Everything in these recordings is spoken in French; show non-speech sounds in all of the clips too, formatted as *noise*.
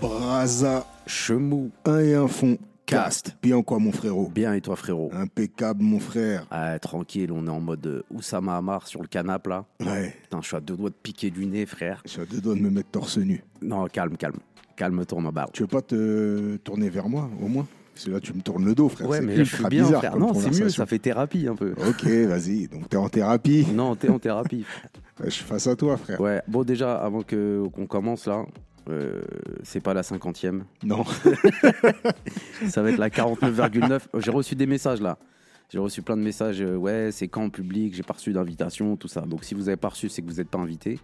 Braza, Chemou, un et un fond. Cast. Bien quoi, mon frérot? Bien et toi frérot? Impeccable, mon frère. Ah, Tranquille, on est en mode euh, Oussama Hamar sur le canapé là. Ouais, Putain, je suis à deux doigts de piquer du nez, frère. je suis à deux doigts de me mettre torse nu. Non, calme, calme. Calme-toi, ma barre. Tu veux pas te tourner vers moi, au moins? Parce que là, tu me tournes le dos, frère. Ouais, C'est mais là, je suis bien, bizarre frère. Non, c'est mieux, ça fait thérapie un peu. Ok, vas-y. Donc, t'es en thérapie. *laughs* Non, t'es en thérapie. *laughs* Je suis face à toi, frère. Ouais, bon, déjà, avant que- qu'on commence là, euh, c'est pas la cinquantième. Non. *laughs* Ça va être la 49,9. J'ai reçu des messages là. J'ai reçu plein de messages. euh, ouais, c'est quand en public J'ai pas reçu d'invitation, tout ça. Donc si vous avez pas reçu, c'est que vous n'êtes pas invité.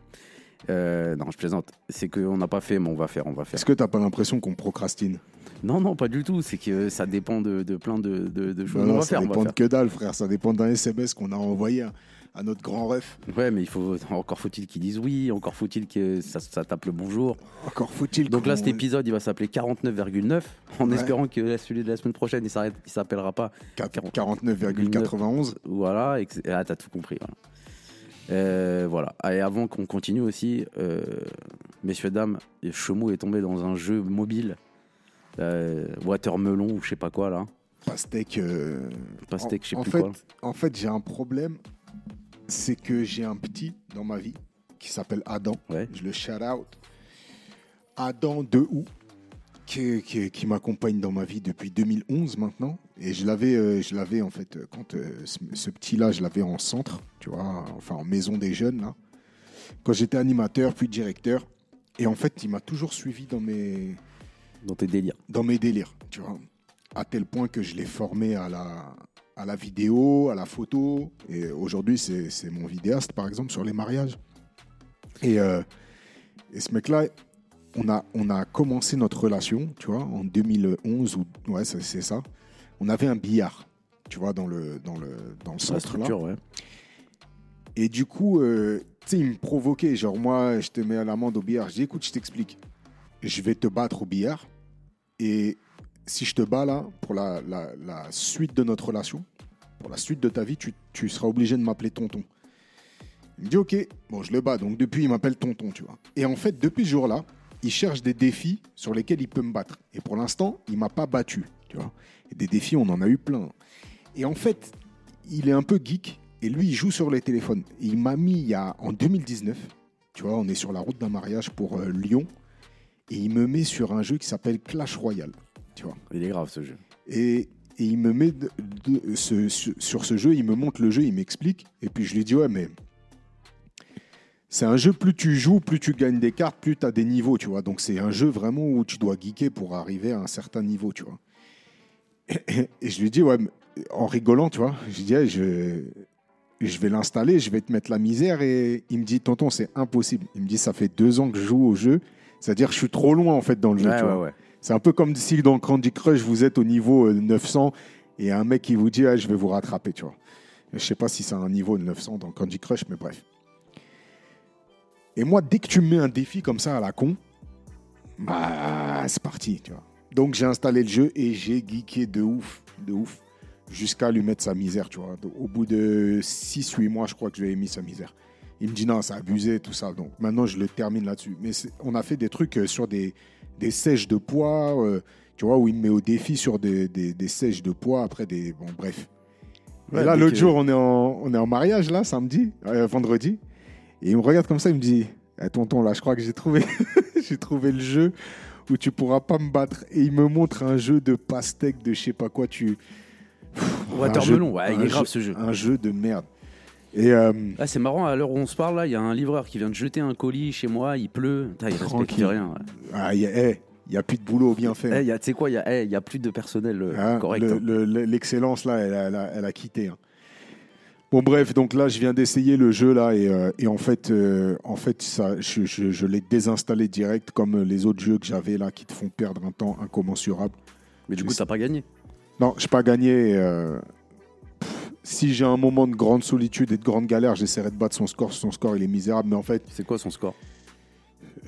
Euh, non, je plaisante. C'est qu'on n'a pas fait, mais on va faire, on va faire. Est-ce que t'as pas l'impression qu'on procrastine? Non, non, pas du tout. C'est que ça dépend de, de plein de, de- de choses. Non, on va ça faire, on va dépend de faire. que dalle, frère. Ça dépend d'un SMS qu'on a envoyé à, à notre grand ref. Ouais, mais il faut *laughs* encore faut-il qu'ils disent oui. Encore faut-il que ça, ça tape le bonjour. Encore faut-il Donc là, cet épisode, il va s'appeler 49,9 en Ouais. espérant que celui de la semaine prochaine, il s'arrête, il s'appellera pas 49,91. Voilà, et que- ah, t'as tout compris. Voilà. Euh, voilà. Et avant qu'on continue aussi, euh, messieurs, dames, Chemou est tombé dans un jeu mobile, euh, Watermelon ou je sais pas quoi là. Pastèque. Pastèque, je sais en, plus fait, quoi. En fait, j'ai un problème. C'est que j'ai un petit dans ma vie qui s'appelle Adam. Ouais. Je le shout out. Adam de Hou, qui, qui- qui m'accompagne dans ma vie depuis 2011 maintenant. Et je l'avais, euh, je l'avais en fait, euh, quand euh, ce, ce petit-là, je l'avais en centre, tu vois, enfin en maison des jeunes, là. Quand j'étais animateur, puis directeur. Et en fait, il m'a toujours suivi dans mes, Dans tes délires. dans mes délires, tu vois. À tel point que je l'ai formé à la, à la vidéo, à la photo. Et aujourd'hui, c'est c'est mon vidéaste, par exemple, sur les mariages. Et, euh, et ce mec-là, on a, on a commencé notre relation, tu vois, en 2011, ou ouais, c'est ça. On avait un billard, tu vois, dans le, dans le, dans le Sur la centre là. structure, ouais. Et du coup, euh, tu sais, il me provoquait. Genre, moi, je te mets à l'amende au billard. Je dis, écoute, je t'explique. Je vais te battre au billard. Et si je te bats là, pour la, la- la suite de notre relation, pour la suite de ta vie, tu, tu seras obligé de m'appeler tonton. Il me dit, ok, bon, je le bats. Donc, depuis, il m'appelle tonton, tu vois. Et en fait, depuis ce jour-là, il cherche des défis sur lesquels il peut me battre. Et pour l'instant, il m'a pas battu, tu vois. Et des défis, on en a eu plein. Et en fait, il est un peu geek. Et lui, il joue sur les téléphones. Et il m'a mis il y a, en 2019, tu vois, on est sur la route d'un mariage pour euh, Lyon. Et il me met sur un jeu qui s'appelle Clash Royale, tu vois. Il est grave ce jeu. Et, et il me met de- de- ce- ce- sur ce jeu, il me montre le jeu, il m'explique. Et puis je lui dis, ouais, mais c'est un jeu, plus tu joues, plus tu gagnes des cartes, plus tu as des niveaux, tu vois. Donc c'est un jeu vraiment où tu dois geeker pour arriver à un certain niveau, tu vois. Et, et je lui dis, ouais, en rigolant, tu vois, je lui dis, hey, je, je vais l'installer, je vais te mettre la misère. Et il me dit, tonton, c'est impossible. Il me dit, ça fait deux ans que je joue au jeu. C'est-à-dire je suis trop loin, en fait, dans le jeu, Ouais, tu vois. ouais, ouais. C'est un peu comme si dans Candy Crush, vous êtes au niveau euh, 900 et un mec qui vous dit ah, Je vais vous rattraper. Tu vois. Je sais pas si c'est un niveau de 900 dans Candy Crush, mais bref. Et moi, dès que tu me mets un défi comme ça à la con, bah, c'est parti. Tu vois. Donc j'ai installé le jeu et j'ai geeké de ouf, de ouf, jusqu'à lui mettre sa misère. Tu vois. Au bout de 6-8 mois, je crois que je lui ai mis sa misère. Il me dit non, c'est abusé, tout ça. Donc maintenant, je le termine là-dessus. Mais on a fait des trucs euh, sur des, des sèches de poids, euh, tu vois, où il me met au défi sur des, des, des sèches de poids, après des. Bon, bref. Ouais, là, l'autre que- jour, on est, en, on est en mariage, là, samedi, euh, vendredi. Et il me regarde comme ça, il me dit Eh, Tonton, là, je crois que j'ai trouvé, *laughs* j'ai trouvé le jeu où tu pourras pas me battre. Et il me montre un jeu de pastèque, de je sais pas quoi. Tu. Watermelon, Un ouais, il est grave ce jeu. Un jeu de merde. Et. euh, Ah, c'est marrant, à l'heure où on se parle, là, il y a un livreur qui vient de jeter un colis chez moi, il pleut. Putain, il respecte Tranquille. rien. ouais. ah, il y a, il y a plus de boulot bien fait. Eh, il y a- Tu sais quoi, il y, a- eh, il y a plus de personnel euh, Hein, correct. le- hein. le- L'excellence, là, elle, a- elle a, elle a quitté. hein. Bon, bref, donc là, je viens d'essayer le jeu, là, et, euh, et en fait, euh, en fait ça, je, je- je l'ai désinstallé direct, comme les autres jeux que j'avais, là, qui te font perdre un temps incommensurable. Mais du je coup, t'as pas gagné. Non, je n'ai pas gagné. euh, pff, si j'ai un moment de grande solitude et de grande galère, j'essaierai de battre son score. Son score, il est misérable, mais en fait, C'est quoi son score?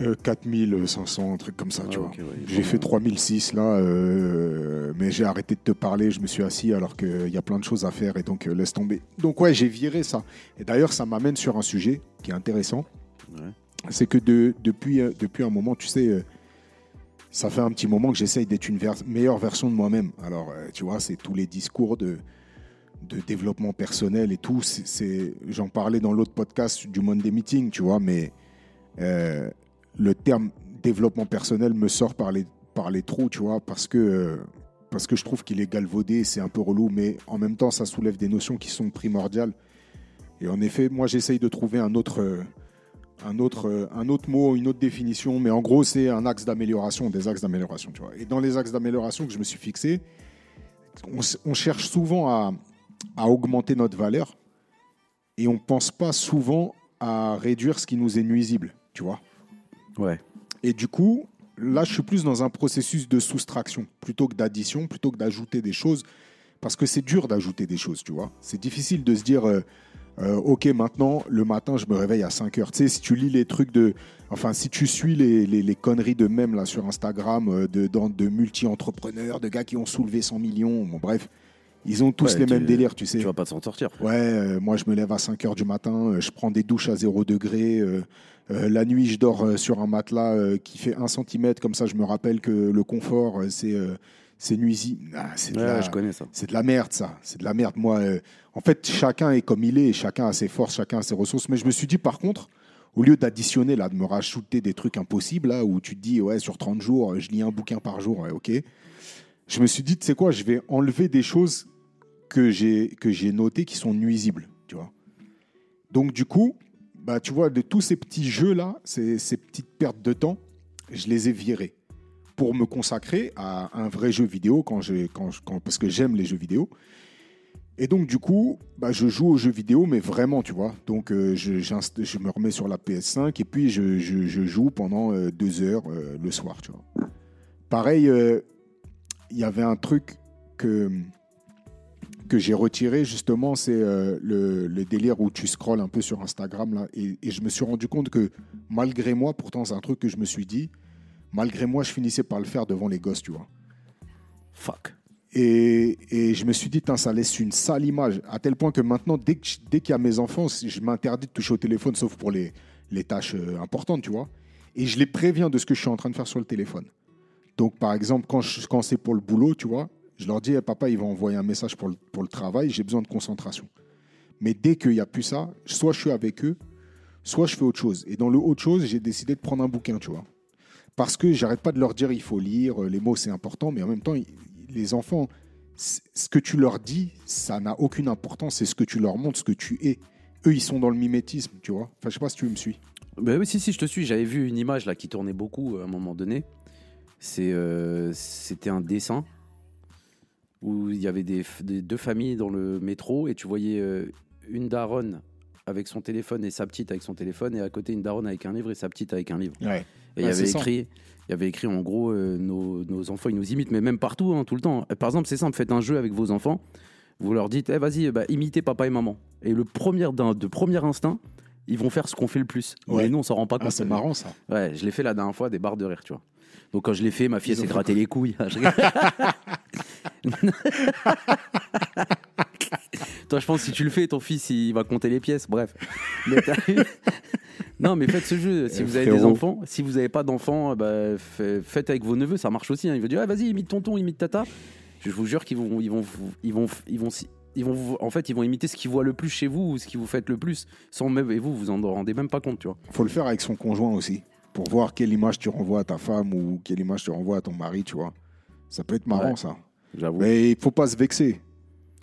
Euh, 4500, un truc comme ça, Ah, tu ok, vois. ouais. J'ai fait 3006 là, euh, mais j'ai arrêté de te parler, je me suis assis alors qu'il y a plein de choses à faire et donc euh, laisse tomber. Donc ouais, j'ai viré ça. Et d'ailleurs, ça m'amène sur un sujet qui est intéressant. Ouais. C'est que de- depuis, euh, depuis un moment, tu sais, euh, ça fait un petit moment que j'essaye d'être une meilleure version de moi-même. Alors, euh, tu vois, c'est tous les discours de, de développement personnel et tout. C'est- c'est- J'en parlais dans l'autre podcast du Monday Meeting, tu vois, mais euh, le terme développement personnel me sort par les, trous, tu vois, parce que, parce que je trouve qu'il est galvaudé, c'est un peu relou, mais en même temps, ça soulève des notions qui sont primordiales. Et en effet, moi, j'essaye de trouver un autre, un, autre, un autre mot, une autre définition, mais en gros, c'est un axe d'amélioration, des axes d'amélioration, tu vois. Et dans les axes d'amélioration que je me suis fixé, on cherche souvent à, à augmenter notre valeur et on ne pense pas souvent à réduire ce qui nous est nuisible, tu vois. Ouais. Et du coup, là, je suis plus dans un processus de soustraction plutôt que d'addition, plutôt que d'ajouter des choses. Parce que c'est dur d'ajouter des choses, tu vois. C'est difficile de se dire, euh, euh, OK, maintenant, le matin, je me réveille à 5 heures. Tu sais, si tu lis les trucs de. Enfin, si tu suis les, les- les conneries de mèmes là, sur Instagram, euh, de, de multi-entrepreneurs, de gars qui ont soulevé 100 millions, bon, bref, ils ont tous Ouais, les mêmes délires, tu sais. Tu vas pas t'en sortir. Ouais, euh, moi je me lève à 5 heures du matin, euh, je prends des douches à 0 degré. euh, euh, la nuit, je dors euh, sur un matelas euh, qui fait 1 cm, comme ça je me rappelle que le confort, c'est c'est nuisible. Ah, c'est de, Ouais, la- de merde, ça. C'est de la merde. Moi, euh, en fait, chacun est comme il est, chacun a ses forces, chacun a ses ressources. Mais je me suis dit, par contre, au lieu d'additionner, là, de me rajouter des trucs impossibles, là, où tu te dis, ouais, sur 30 jours, je lis un bouquin par jour, ouais, ok. Je me suis dit, tu sais quoi, je vais enlever des choses que j'ai que j'ai notées qui sont nuisibles, tu vois. Donc, du coup, bah, tu vois, de tous ces petits jeux-là, ces, petites pertes de temps, je les ai virés pour me consacrer à un vrai jeu vidéo quand je- quand- parce que j'aime les jeux vidéo. Et donc, du coup, bah, je joue aux jeux vidéo, mais vraiment, tu vois. Donc, euh, je, je me remets sur la PS5 et puis je, je- joue pendant euh, deux heures euh, le soir, tu vois. Pareil, il y avait un truc que, que j'ai retiré, justement, c'est euh, le, le délire où tu scrolles un peu sur Instagram, là. Et, et je me suis rendu compte que, malgré moi, pourtant, c'est un truc que je me suis dit, malgré moi, je finissais par le faire devant les gosses, tu vois. Fuck. Et, et je me suis dit, ça laisse une sale image, à tel point que maintenant, dès que dès qu'il y a mes enfants, je m'interdis de toucher au téléphone, sauf pour les, les tâches euh, importantes, tu vois. Et je les préviens de ce que je suis en train de faire sur le téléphone. Donc, par exemple, quand, je- quand c'est pour le boulot, tu vois, je leur dis, Eh, papa, il va envoyer un message pour le, travail, j'ai besoin de concentration. Mais dès qu'il n'y a plus ça, soit je suis avec eux, soit je fais autre chose. Et dans le autre chose, j'ai décidé de prendre un bouquin, tu vois. Parce que j'arrête pas de leur dire, il faut lire, euh, les mots c'est important, mais en même temps, les enfants, ce que tu leur dis, ça n'a aucune importance, c'est ce que tu leur montres, ce que tu es. Eux, ils sont dans le mimétisme, tu vois. Enfin, je sais pas si tu me suis. Bah oui, si, si, je te suis. J'avais vu une image là qui tournait beaucoup euh, à un moment donné. Euh, c'était un dessin où il y avait des, deux familles dans le métro et tu voyais euh, une daronne avec son téléphone et sa petite avec son téléphone et à côté une daronne avec un livre et sa petite avec un livre. Ouais. Et il y avait écrit, il y avait écrit en gros euh, nos, nos enfants ils nous imitent, mais même partout, hein, tout le temps. Par exemple, c'est simple, faites un jeu avec vos enfants. Vous leur dites, eh, vas-y, bah, imitez papa et maman. Et le premier de premier instinct, ils vont faire ce qu'on fait le plus. Ouais. Mais nous, on s'en rend pas Ah, compte. c'est marrant ça. Ouais, je l'ai fait la dernière fois, des barres de rire, tu vois. Donc quand je l'ai fait, ma fille s'est gratté les couilles. *laughs* Toi, je pense que si tu le fais, ton fils il va compter les pièces. Bref. Mais *laughs* non, mais faites ce jeu. Si vous avez des enfants, si vous n'avez pas d'enfants, bah, fa- faites avec vos neveux, ça marche aussi. hein. Ils vont dire, ah, vas-y, imite tonton, imite tata. Je vous jure qu'ils vont, ils vont, ils vont, ils vont, ils vont, en fait, ils vont imiter ce qu'ils voient le plus chez vous ou ce que vous faites le plus, sans même, et vous, vous en rendez même pas compte, tu vois. faut le faire avec son conjoint aussi, pour voir quelle image tu renvoies à ta femme ou quelle image tu renvoies à ton mari, tu vois. Ça peut être marrant Ouais. ça. J'avoue. Mais il faut pas se vexer.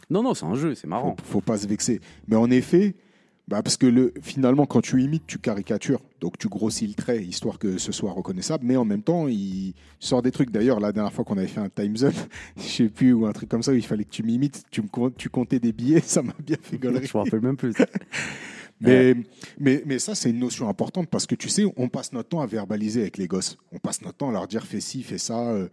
Non, non, c'est un jeu, c'est marrant. Faut, faut pas se vexer. Mais en effet, bah parce que le, finalement, quand tu imites, tu caricatures. Donc tu grossis le trait, histoire que ce soit reconnaissable. Mais en même temps, il sort des trucs. D'ailleurs, la dernière fois qu'on avait fait un Time's Up, *laughs* je sais plus, ou un truc comme ça, où il fallait que tu m'imites, tu, me, com- tu comptais des billets, *laughs* ça m'a bien fait gaulerie. Je me rappelle même plus. *laughs* Mais, mais, mais ça, c'est une notion importante parce que tu sais, on passe notre temps à verbaliser avec les gosses. On passe notre temps à leur dire fais ci, fais ça, euh,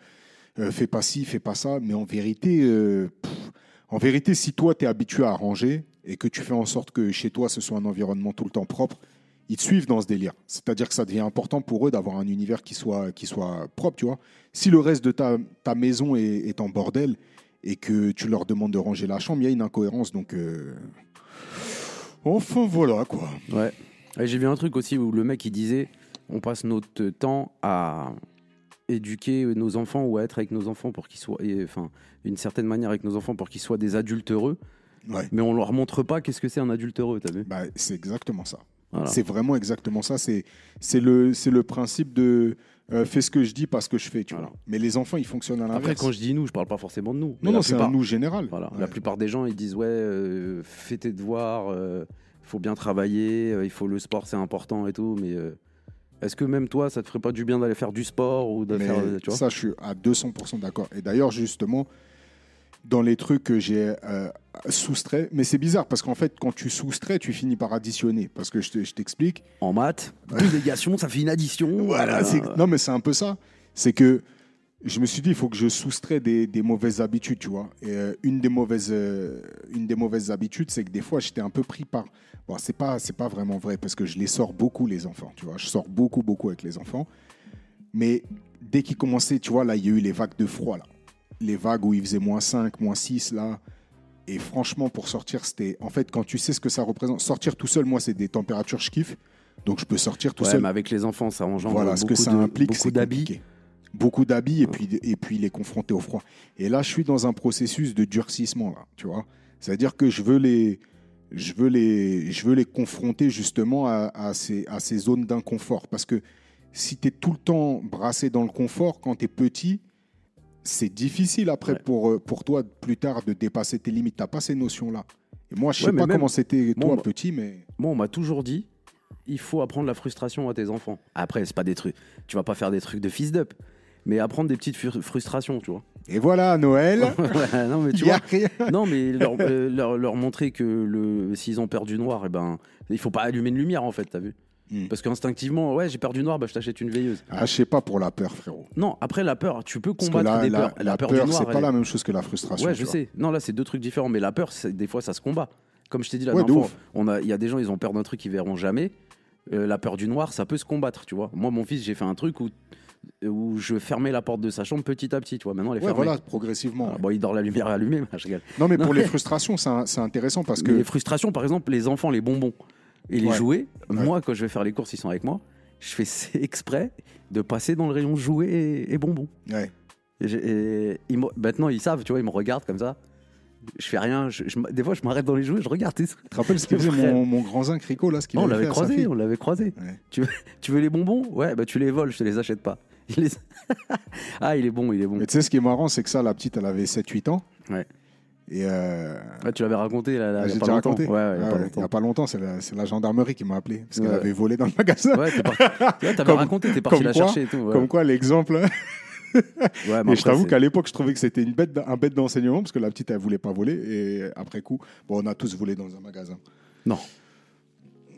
euh, fais pas ci, fais pas ça. Mais en vérité, euh, pff, en vérité, si toi, tu es habitué à ranger et que tu fais en sorte que chez toi, ce soit un environnement tout le temps propre, ils te suivent dans ce délire. C'est-à-dire que ça devient important pour eux d'avoir un univers qui soit, qui soit propre, tu vois. Si le reste de ta, ta maison est, est en bordel et que tu leur demandes de ranger la chambre, il y a une incohérence. Donc, euh, enfin, voilà, quoi. Ouais. Et J'ai vu un truc aussi où le mec il disait on passe notre temps à éduquer nos enfants ou à être avec nos enfants pour qu'ils soient, et, enfin, d'une certaine manière avec nos enfants pour qu'ils soient des adultes heureux, Ouais. mais on leur montre pas qu'est-ce que c'est un adulte heureux, t'as vu? Bah, c'est exactement ça. Voilà. C'est vraiment exactement ça. C'est le, c'est le principe de euh, fais ce que je dis, pas ce que je fais, tu Voilà. vois. Mais les enfants, ils fonctionnent à Après, l'inverse. quand je dis nous, je parle pas forcément de nous. Non, non, c'est un nous général. Voilà. Ouais. La plupart des gens, ils disent ouais, euh, fais tes devoirs, il faut bien travailler, euh, il faut le sport, c'est important et tout. Mais euh, est-ce que même toi, ça te ferait pas du bien d'aller faire du sport ou faire, euh, tu vois? ça, je suis à 200% d'accord. Et d'ailleurs, justement, dans les trucs que j'ai euh, soustrait, mais c'est bizarre parce qu'en fait, quand tu soustrais, tu finis par additionner. Parce que je te- je t'explique. En maths, deux négations, ça fait une addition. Voilà, Euh, non, mais c'est un peu ça. C'est que je me suis dit, il faut que je soustrais des, des mauvaises habitudes, tu vois. Et euh, une, des mauvaises, euh, une des mauvaises habitudes, c'est que des fois, j'étais un peu pris par. Bon, c'est pas, c'est pas vraiment vrai parce que je les sors beaucoup, les enfants, tu vois. Je sors beaucoup, beaucoup avec les enfants. Mais dès qu'ils commençaient, tu vois, là, il y a eu les vagues de froid, là. Les vagues où il faisait moins 5, moins 6, là. Et franchement, pour sortir, c'était. En fait, quand tu sais ce que ça représente, sortir tout seul, moi, c'est des températures, je kiffe. Donc, je peux sortir tout Ouais, seul. mais avec les enfants, ça engendre Voilà, ce beaucoup que ça de- implique, beaucoup d'habits. Beaucoup d'habits et puis, et puis les confronter au froid. Et là, je suis dans un processus de durcissement, là, tu vois. C'est-à-dire que je veux les, je veux les, je veux les confronter justement à, à ces, à ces zones d'inconfort. Parce que si tu es tout le temps brassé dans le confort quand tu es petit, c'est difficile après Ouais. pour, euh, pour toi plus tard de dépasser tes limites. Tu n'as pas ces notions-là. Et moi, je Ouais, sais pas même- comment c'était toi petit, mais Moi, on m'a toujours dit, il faut apprendre la frustration à tes enfants. Après, c'est pas des trucs, tu vas pas faire des trucs de fils d'up, mais apprendre des petites fru- frustrations, tu vois. et voilà Noël. *laughs* Non, mais tu Il y a vois, rien. non, mais leur, euh, leur, leur montrer que le, s'ils ont perdu noir, eh ben, il faut pas allumer une lumière en fait, t'as vu Hmm. Parce qu'instinctivement, ouais, j'ai perdu noir, bah, je t'achète une veilleuse. Ah, je sais pas pour la peur, frérot. Non, après la peur, tu peux que combattre la, des la- peurs. la peur, peur, du noir, c'est pas la même chose que la frustration. Ouais, je vois. sais. Non, là, c'est deux trucs différents. Mais la peur, c'est- des fois, ça se combat. Comme je t'ai dit la Ouais, dernière fois, a- il y a des gens, ils ont peur d'un truc qu'ils verront jamais. Euh, la peur du noir, ça peut se combattre, tu vois. Moi, mon fils, j'ai fait un truc où, où je fermais la porte de sa chambre petit à petit, tu vois. Maintenant, elle est Ouais, fermée. voilà, progressivement. Ah, bon, il dort la lumière allumée, *laughs* mais je rigole. Non, mais Non, pour les frustrations, c'est intéressant parce Mais les que. frustrations, par exemple, les enfants, les bonbons et les Ouais. jouets, Ouais. moi, quand je vais faire les courses, ils sont avec moi, je fais *laughs* exprès de passer dans le rayon jouets et, et bonbons. Ouais. Et j'ai- et ils me- maintenant, ils savent, tu vois, ils me regardent comme ça. Je fais rien. je- je m- des fois, je m'arrête dans les jouets, je regarde. tu te rappelles ce qu'il *laughs* faisait mon, mon grand zinc Rico, là, ce qu'il on avait l'avait croisé, on l'avait croisé. Tu, veux, tu veux les bonbons? Ouais, bah tu les voles, je te les achète pas. *laughs* Il les- ah, il est bon, il est bon. Mais tu sais, ce qui est marrant, c'est que ça, la petite, elle avait 7-8 ans. Ouais. Et. euh, Ouais, tu l'avais raconté là, là, il y J'ai a pas déjà longtemps. raconté Ouais, ouais, il y a Ah a pas longtemps, c'est la, gendarmerie qui m'a appelé parce qu'elle avait volé dans le magasin. Ouais, *laughs* t'avais Comme- raconté, t'es parti la quoi- chercher et tout. Ouais, Comme quoi, l'exemple. *laughs* Et je t'avoue qu'à l'époque, je trouvais que c'était une bête, d- un bête d'enseignement parce que la petite, elle voulait pas voler. Et après coup, bon, on a tous volé dans un magasin. Non.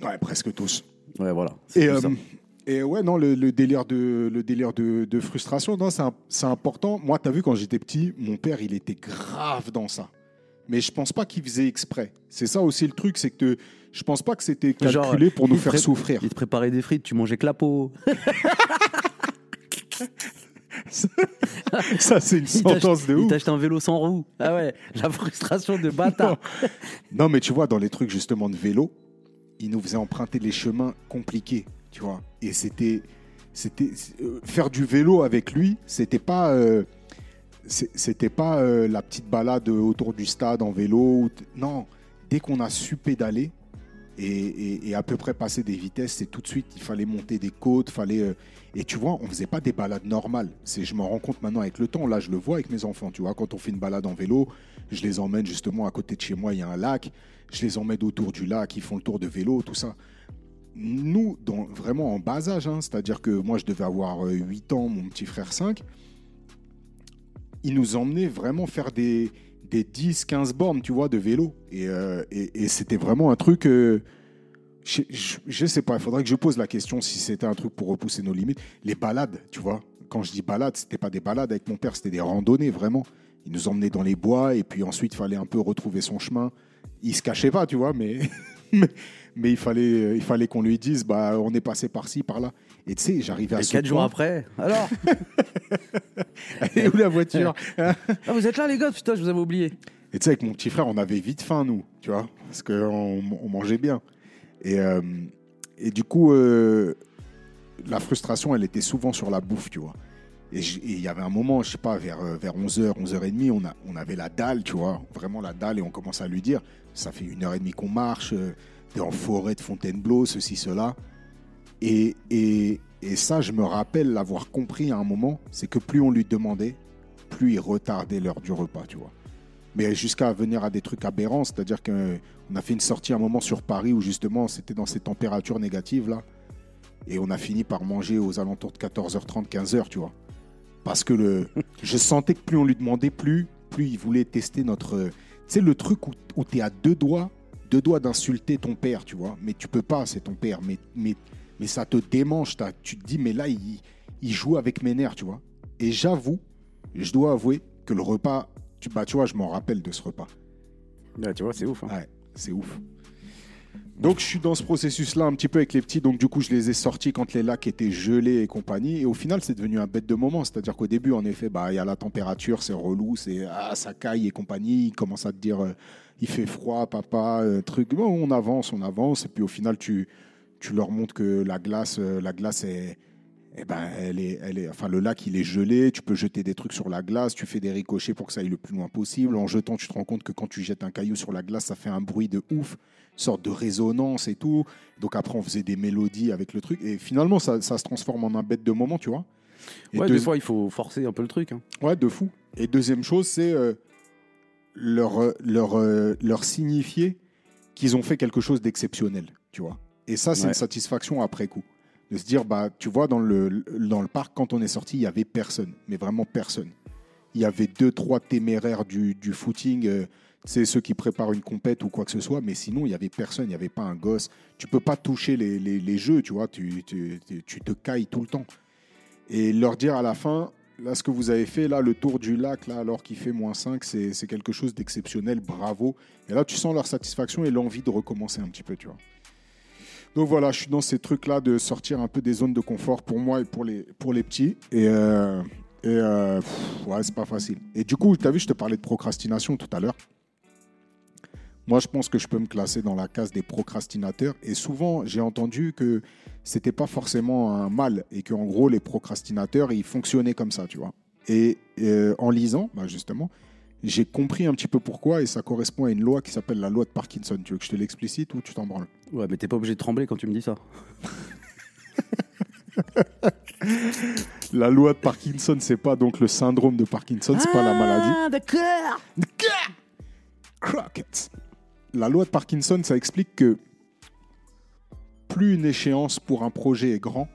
Ouais, presque tous. Ouais, voilà. Et, euh, et ouais, non, le, le délire de, le délire de, de frustration, c'est important. Moi, tu as vu, quand j'étais petit, mon père, il était grave dans ça. Mais je pense pas qu'il faisait exprès. C'est ça aussi le truc, c'est que je pense pas que c'était Genre, calculé pour nous il faire pré- souffrir. Il te préparait des frites, tu mangeais que la peau. *laughs* Ça, c'est une Il sentence de il ouf. t'a acheté un vélo sans roue. Ah ouais, la frustration de bâtard. Non, mais tu vois, dans les trucs justement de vélo, il nous faisait emprunter les chemins compliqués, tu vois. Et c'était, c'était euh, faire du vélo avec lui, c'était pas, euh, c'était pas euh, la petite balade autour du stade en vélo. Non, dès qu'on a su pédaler et, et- à peu près passer des vitesses, c'est tout de suite, il fallait monter des côtes, fallait. euh, et tu vois, on faisait pas des balades normales. C'est, je m'en rends compte maintenant avec le temps. Là, je le vois avec mes enfants. Tu vois, quand on fait une balade en vélo, je les emmène justement à côté de chez moi, il y a un lac. Je les emmène autour du lac, ils font le tour de vélo, tout ça. Nous, dans, vraiment en bas âge, hein, c'est-à-dire que moi, je devais avoir euh, 8 ans, mon petit frère 5, ils nous emmenaient vraiment faire des, des 10, 15 bornes, tu vois, de vélo. Et, euh, et- c'était vraiment un truc... euh, je, je, je sais pas, il faudrait que je pose la question si c'était un truc pour repousser nos limites. Les balades, tu vois. Quand je dis balades, c'était pas des balades avec mon père, c'était des randonnées, vraiment. Il nous emmenait dans les bois et puis ensuite, il fallait un peu retrouver son chemin. Il se cachait pas, tu vois, mais, *laughs* mais il fallait, il fallait qu'on lui dise, bah, on est passé par-ci, par-là. Et tu sais, j'arrivais à Et quatre jours après, alors? *laughs* Elle est où la voiture? *laughs* Ah, Vous êtes là, les gars Putain, je vous avais oublié. Et tu sais, avec mon petit frère, on avait vite faim, nous, tu vois, parce qu'on on mangeait bien. Et, euh, et du coup, euh, la frustration, elle était souvent sur la bouffe, tu vois. Et il y avait un moment, je sais pas, vers, euh, vers 11h, 11h30, on, a, on avait la dalle, tu vois, vraiment la dalle, et on commence à lui dire, ça fait une heure et demie qu'on marche, euh, t'es en forêt de Fontainebleau, ceci, cela. Et, et, et ça, je me rappelle l'avoir compris à un moment, c'est que plus on lui demandait, plus il retardait l'heure du repas, tu vois. Mais jusqu'à venir à des trucs aberrants, c'est-à-dire qu'on a fait une sortie à un moment sur Paris où justement c'était dans ces températures négatives là, et on a fini par manger aux alentours de 14h30, 15h, tu vois. Parce que le, *laughs* je sentais que plus on lui demandait, plus, plus il voulait tester notre. Tu sais, le truc où, où tu es à deux doigts, deux doigts d'insulter ton père, tu vois. Mais tu peux pas, c'est ton père. Mais, mais, mais ça te démange. Tu te dis, mais là, il, il joue avec mes nerfs, tu vois. Et j'avoue, je dois avouer que le repas, tu, bah, tu vois, je m'en rappelle de ce repas. Ouais, tu vois, c'est ouf. hein. Ouais, c'est ouf. Donc je suis dans ce processus-là un petit peu avec les petits, donc du coup je les ai sortis quand les lacs étaient gelés et compagnie, et au final c'est devenu un bête de moment, c'est-à-dire qu'au début en effet, bah il y a la température, c'est relou, c'est ah ça caille et compagnie, il commence à te dire euh, il fait froid, papa, euh, truc, bon on avance, on avance, et puis au final tu tu leur montres que la glace, euh, la glace est eh ben, elle est, elle est, enfin, le lac, il est gelé. Tu peux jeter des trucs sur la glace. Tu fais des ricochets pour que ça aille le plus loin possible. En jetant, tu te rends compte que quand tu jettes un caillou sur la glace, ça fait un bruit de ouf, une sorte de résonance et tout. Donc après, on faisait des mélodies avec le truc. Et finalement, ça, ça se transforme en un bête de moment, tu vois. Et Ouais, deux- des fois, il faut forcer un peu le truc. hein. Ouais, de fou. Et deuxième chose, c'est euh, leur, euh, leur, euh, leur signifier qu'ils ont fait quelque chose d'exceptionnel, tu vois. Et ça, c'est Ouais. une satisfaction après coup. De se dire, bah, tu vois, dans le, dans le parc, quand on est sorti, il n'y avait personne, mais vraiment personne. Il y avait deux, trois téméraires du, du footing, euh, c'est ceux qui préparent une compète ou quoi que ce soit, mais sinon, il n'y avait personne, il n'y avait pas un gosse. Tu peux pas toucher les, les- les jeux, tu vois, tu, tu- tu te cailles tout le temps. Et leur dire à la fin, là, ce que vous avez fait, là, le tour du lac, là, alors qu'il fait moins 5, c'est quelque chose d'exceptionnel, bravo. Et là, tu sens leur satisfaction et l'envie de recommencer un petit peu, tu vois. Donc voilà, je suis dans ces trucs-là de sortir un peu des zones de confort pour moi et pour les, pour les petits. Et, euh, euh, c'est pas facile. Et du coup, tu as vu, je te parlais de procrastination tout à l'heure. Moi, je pense que je peux me classer dans la case des procrastinateurs. Et souvent, j'ai entendu que c'était pas forcément un mal et qu'en gros, les procrastinateurs, ils fonctionnaient comme ça, tu vois. Et euh, en lisant, bah, justement, j'ai compris un petit peu pourquoi et ça correspond à une loi qui s'appelle la loi de Parkinson. Tu veux que je te l'explicite ou tu t'en branles? Ouais, mais t'es pas obligé de trembler quand tu me dis ça. *laughs* La loi de Parkinson, c'est pas donc le syndrome de Parkinson, c'est pas la maladie. Ah, d'accord Crockett. La loi de Parkinson, ça explique que plus une échéance pour un projet est grand,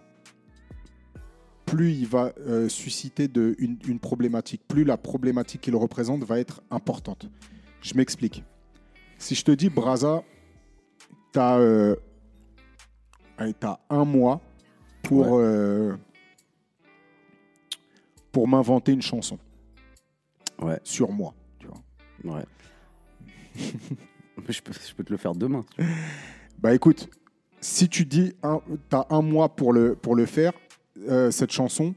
plus il va euh, susciter de, une, une problématique, plus la problématique qu'il représente va être importante. Je m'explique. Si je te dis, Braza, tu as, un mois pour, euh, pour m'inventer une chanson Ouais, sur moi. Tu vois. ouais. *laughs* *laughs* je, peux, je peux te le faire demain. Bah écoute, si tu dis un, t'as un mois pour le, pour le faire, euh, cette chanson,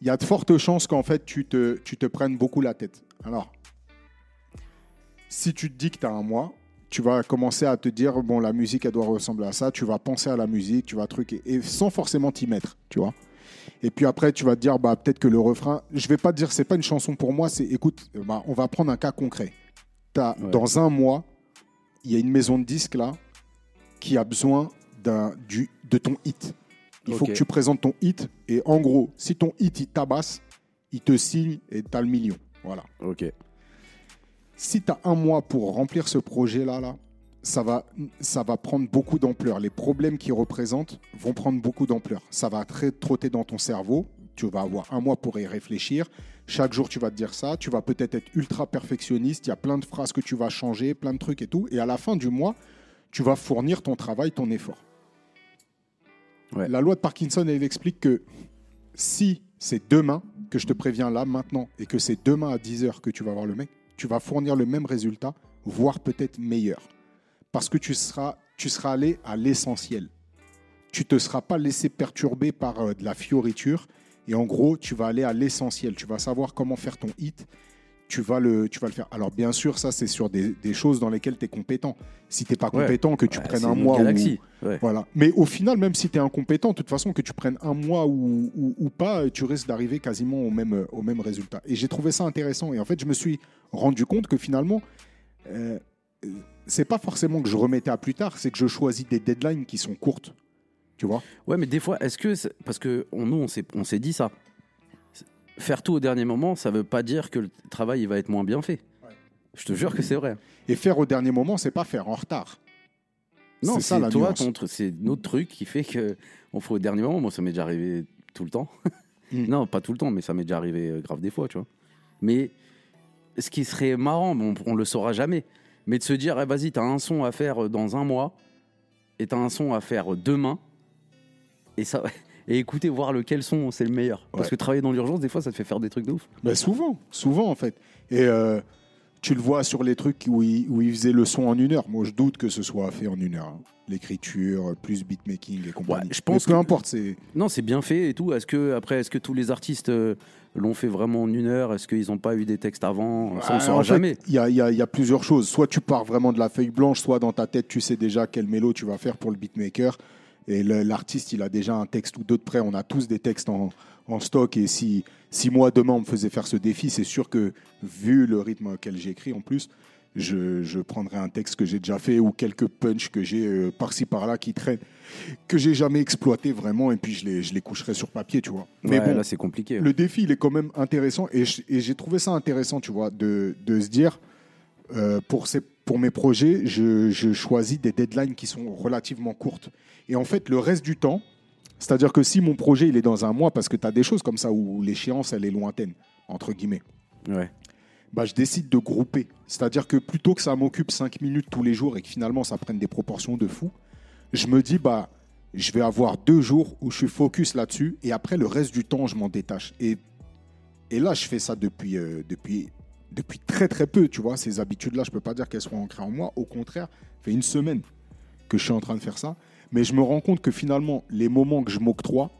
il y a de fortes chances qu'en fait tu te, tu te prennes beaucoup la tête. Alors, si tu te dis que tu as un mois, tu vas commencer à te dire, bon, la musique, elle doit ressembler à ça, tu vas penser à la musique, tu vas truquer, et sans forcément t'y mettre, tu vois. Et puis après, tu vas te dire, bah, peut-être que le refrain, je vais pas te dire, c'est pas une chanson pour moi, c'est, écoute, bah, on va prendre un cas concret. T'as, Ouais. Dans un mois, il y a une maison de disques là qui a besoin d'un, du, de ton hit. Il faut que tu présentes ton hit, et en gros, si ton hit, il tabasse, il te signe et tu as le million. Voilà. Ok. Si tu as un mois pour remplir ce projet-là, là, ça, va, ça va prendre beaucoup d'ampleur. Les problèmes qu'il représente vont prendre beaucoup d'ampleur. Ça va très trotter dans ton cerveau. Tu vas avoir un mois pour y réfléchir. Chaque jour, tu vas te dire ça. Tu vas peut-être être ultra perfectionniste. Il y a plein de phrases que tu vas changer, plein de trucs et tout. Et à la fin du mois, tu vas fournir ton travail, ton effort. Ouais. La loi de Parkinson, elle explique que si c'est demain, que je te préviens là, maintenant, et que c'est demain à 10h que tu vas voir le mec, tu vas fournir le même résultat, voire peut-être meilleur. Parce que tu seras, tu seras allé à l'essentiel. Tu te seras pas laissé perturber par euh, de la fioriture. Et en gros, tu vas aller à l'essentiel. Tu vas savoir comment faire ton hit. Tu vas le, tu vas le faire. Alors, bien sûr, ça, c'est sur des, des choses dans lesquelles tu es compétent. Si tu n'es pas Ouais. compétent, que tu Ouais, prennes un mois ou. Ouais. voilà. Mais au final, même si tu es incompétent, de toute façon, que tu prennes un mois ou, ou- ou pas, tu risques d'arriver quasiment au même, au même résultat. Et j'ai trouvé ça intéressant. Et en fait, je me suis rendu compte que finalement, euh, c'est pas forcément que je remettais à plus tard, c'est que je choisis des deadlines qui sont courtes. Tu vois? Ouais, mais des fois, est-ce que. Parce que on- nous, on s'est on dit ça. Faire tout au dernier moment, ça veut pas dire que le travail il va être moins bien fait. Ouais. Je te jure que c'est vrai. Et faire au dernier moment, c'est pas faire en retard. Non, c'est ça la toi, c'est notre truc qui fait que on fait au dernier moment. Moi, ça m'est déjà arrivé tout le temps. *laughs* Mm. Non, pas tout le temps, mais ça m'est déjà arrivé euh, grave des fois, tu vois. Mais ce qui serait marrant, bon, on, le saura jamais, mais de se dire, eh, vas-y, t'as un son à faire euh, dans un mois et t'as un son à faire demain et ça. Et écoutez, voir lequel son c'est le meilleur. Parce Ouais. que travailler dans l'urgence, des fois, ça te fait faire des trucs de ouf. Ben souvent, souvent en fait. Et euh, tu le vois sur les trucs où il, où il faisait le son en une heure. Moi, je doute que ce soit fait en une heure. hein. L'écriture, plus beatmaking et compagnie. Ouais, je pense Mais peu que- importe, c'est. Non, c'est bien fait et tout. Est-ce que après, est-ce que tous les artistes euh, l'ont fait vraiment en une heure? Est-ce qu'ils n'ont pas eu des textes avant? Ça, on ne saura jamais. Il y y y a plusieurs choses. Soit tu pars vraiment de la feuille blanche, soit dans ta tête, tu sais déjà quel mélo tu vas faire pour le beatmaker. Et l'artiste, il a déjà un texte ou deux de près. On a tous des textes en, en stock. Et si, si moi, demain, on me faisait faire ce défi, c'est sûr que, vu le rythme auquel j'écris en plus, je, je prendrais un texte que j'ai déjà fait ou quelques punchs que j'ai euh, par-ci par-là qui traînent, que j'ai jamais exploité vraiment. Et puis, je les, je les coucherai sur papier, tu vois. Mais Ouais, bon, là, c'est compliqué. le défi, il est quand même intéressant et j'ai trouvé ça intéressant, tu vois, de, de se dire, euh, pour, ces, pour mes projets, je, je choisis des deadlines qui sont relativement courtes. Et en fait, le reste du temps, c'est-à-dire que si mon projet, il est dans un mois, parce que tu as des choses comme ça où l'échéance, elle est lointaine, entre guillemets, Ouais. bah, je décide de grouper. C'est-à-dire que plutôt que ça m'occupe 5 minutes tous les jours et que finalement ça prenne des proportions de fou, je me dis, bah, je vais avoir deux jours où je suis focus là-dessus et après le reste du temps, je m'en détache. Et, et là, je fais ça depuis, euh, depuis, depuis très très peu, tu vois. Ces habitudes-là, je peux pas dire qu'elles soient ancrées en moi. Au contraire, fait une semaine que je suis en train de faire ça. Mais je me rends compte que finalement, les moments que je m'octroie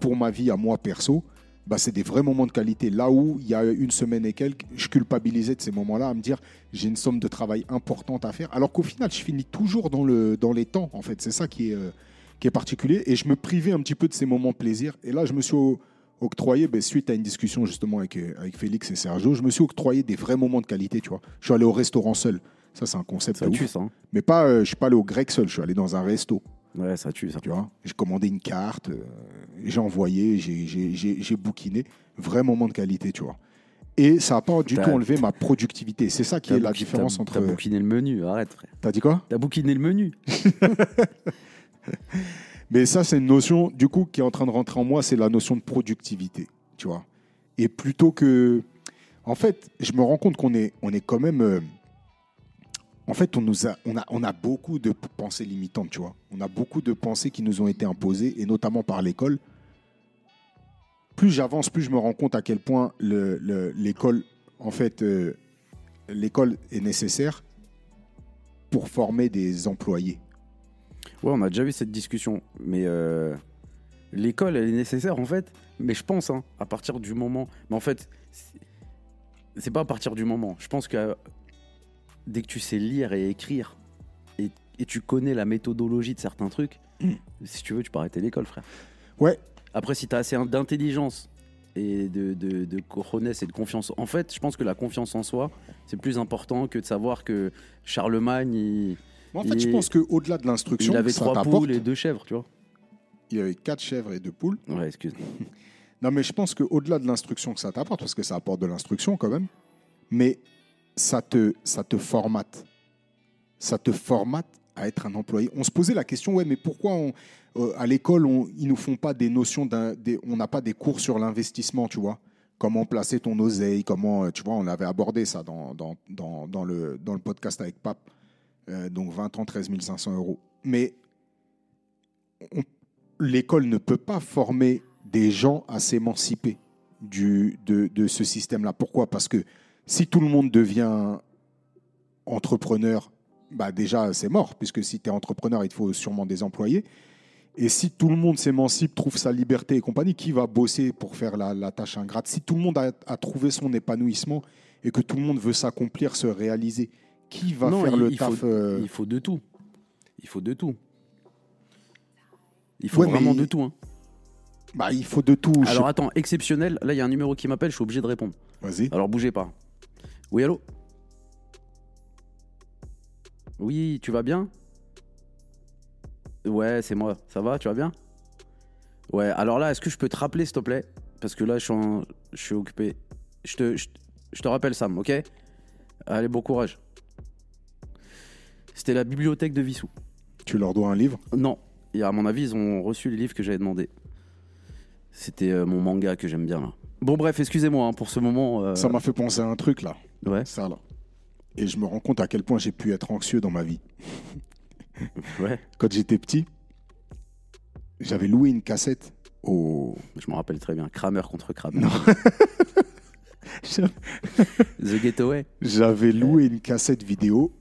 pour ma vie à moi perso, bah, c'est des vrais moments de qualité. Là où, il y a une semaine et quelques, je culpabilisais de ces moments-là à me dire j'ai une somme de travail importante à faire. Alors qu'au final, je finis toujours dans, le, dans les temps, en fait. C'est ça qui est, euh, qui est particulier. Et je me privais un petit peu de ces moments plaisir. Et là, je me suis octroyé, ben, suite à une discussion justement avec, euh, avec Félix et Sergio, je me suis octroyé des vrais moments de qualité, tu vois. Je suis allé au restaurant seul. Ça, c'est un concept Ça tue, ouf. ça. hein. Mais pas, euh, je suis pas allé au grec seul, je suis allé dans un resto. Ouais, ça tue, ça. Tu vois, j'ai commandé une carte, euh, j'ai envoyé, j'ai- j'ai j'ai- j'ai bouquiné. Vrai moment de qualité, tu vois. Et ça n'a pas du T'as- tout enlevé ma productivité. C'est ça qui T'as est la bouqui- différence t'as- entre. T'as bouquiné le menu, arrête, frère. T'as dit quoi? T'as bouquiné le menu. *laughs* Mais ça, c'est une notion, du coup, qui est en train de rentrer en moi, c'est la notion de productivité, tu vois. Et plutôt que. En fait, je me rends compte qu'on est, on est quand même. euh, En fait, on, nous a, on, a, on a beaucoup de pensées limitantes, tu vois. On a beaucoup de pensées qui nous ont été imposées, et notamment par l'école. Plus j'avance, plus je me rends compte à quel point le- le- l'école, en fait, euh, l'école est nécessaire pour former des employés. Ouais, on a déjà eu cette discussion. Mais euh, l'école, elle est nécessaire, en fait. Mais je pense, hein, à partir du moment. Mais en fait, c'est- pas à partir du moment. Je pense que euh, dès que tu sais lire et écrire, et, et tu connais la méthodologie de certains trucs, si tu veux, tu peux arrêter l'école, frère. Ouais, Après, si tu as assez d'intelligence et de, de, et de confiance. En fait, je pense que la confiance en soi, c'est plus important que de savoir que Charlemagne, il, En fait, Et- je pense qu'au-delà de l'instruction, il avait ça trois t'apporte. poules et deux chèvres, tu vois. Il y avait quatre chèvres et deux poules. Ouais, excuse. *laughs* Non, mais je pense qu'au-delà de l'instruction que ça t'apporte, parce que ça apporte de l'instruction quand même, mais ça te, ça te formate. Ça te formate à être un employé. On se posait la question, ouais, mais pourquoi on- euh, à l'école, on, ils nous font pas des notions, d'un, des- on n'a pas des cours sur l'investissement, tu vois? Comment placer ton oseille, comment, euh, tu vois, on avait abordé ça dans, dans, dans, dans le, dans le podcast avec Pape. Euh, donc 20 ans, 13 500 euros. Mais l'école ne peut pas former des gens à s'émanciper de, ce système-là. Pourquoi? Parce que si tout le monde devient entrepreneur bah déjà, c'est mort, puisque si tu es entrepreneur, il te faut sûrement des employés. Et si tout le monde s'émancipe, trouve sa liberté et compagnie, qui va bosser pour faire la, tâche ingrate? Si tout le monde a trouvé son épanouissement et que tout le monde veut s'accomplir, se réaliser, qui va Non, faire il, le il taf faut, euh, il faut de tout. Il faut de tout. Il faut Ouais, vraiment il- de tout. hein. bah, Il faut de tout. Je- Alors attends, exceptionnel. Là, il y a un numéro qui m'appelle, je suis obligé de répondre. Vas-y. Alors bougez pas. Oui, allô? Oui, tu vas bien? Ouais, c'est moi. Ça va, tu vas bien? Ouais, alors là, est-ce que je peux te rappeler, s'il te plaît? Parce que là, je suis, en- je suis occupé. Je te, je, je te rappelle, Sam, ok? Allez, bon courage. C'était la bibliothèque de Vissou. Tu leur dois un livre? Non, et à mon avis, ils ont reçu les livres que j'avais demandé. C'était euh, mon manga que j'aime bien, là. Bon, bref, excusez-moi hein, pour ce moment. euh, Ça m'a fait penser à un truc là. Ouais, Ça là. Et je me rends compte à quel point j'ai pu être anxieux dans ma vie. *laughs* ouais, Quand j'étais petit, j'avais loué une cassette au. je me rappelle très bien. Kramer contre Kramer. Non. *laughs* *laughs* The Getaway. J'avais loué une cassette vidéo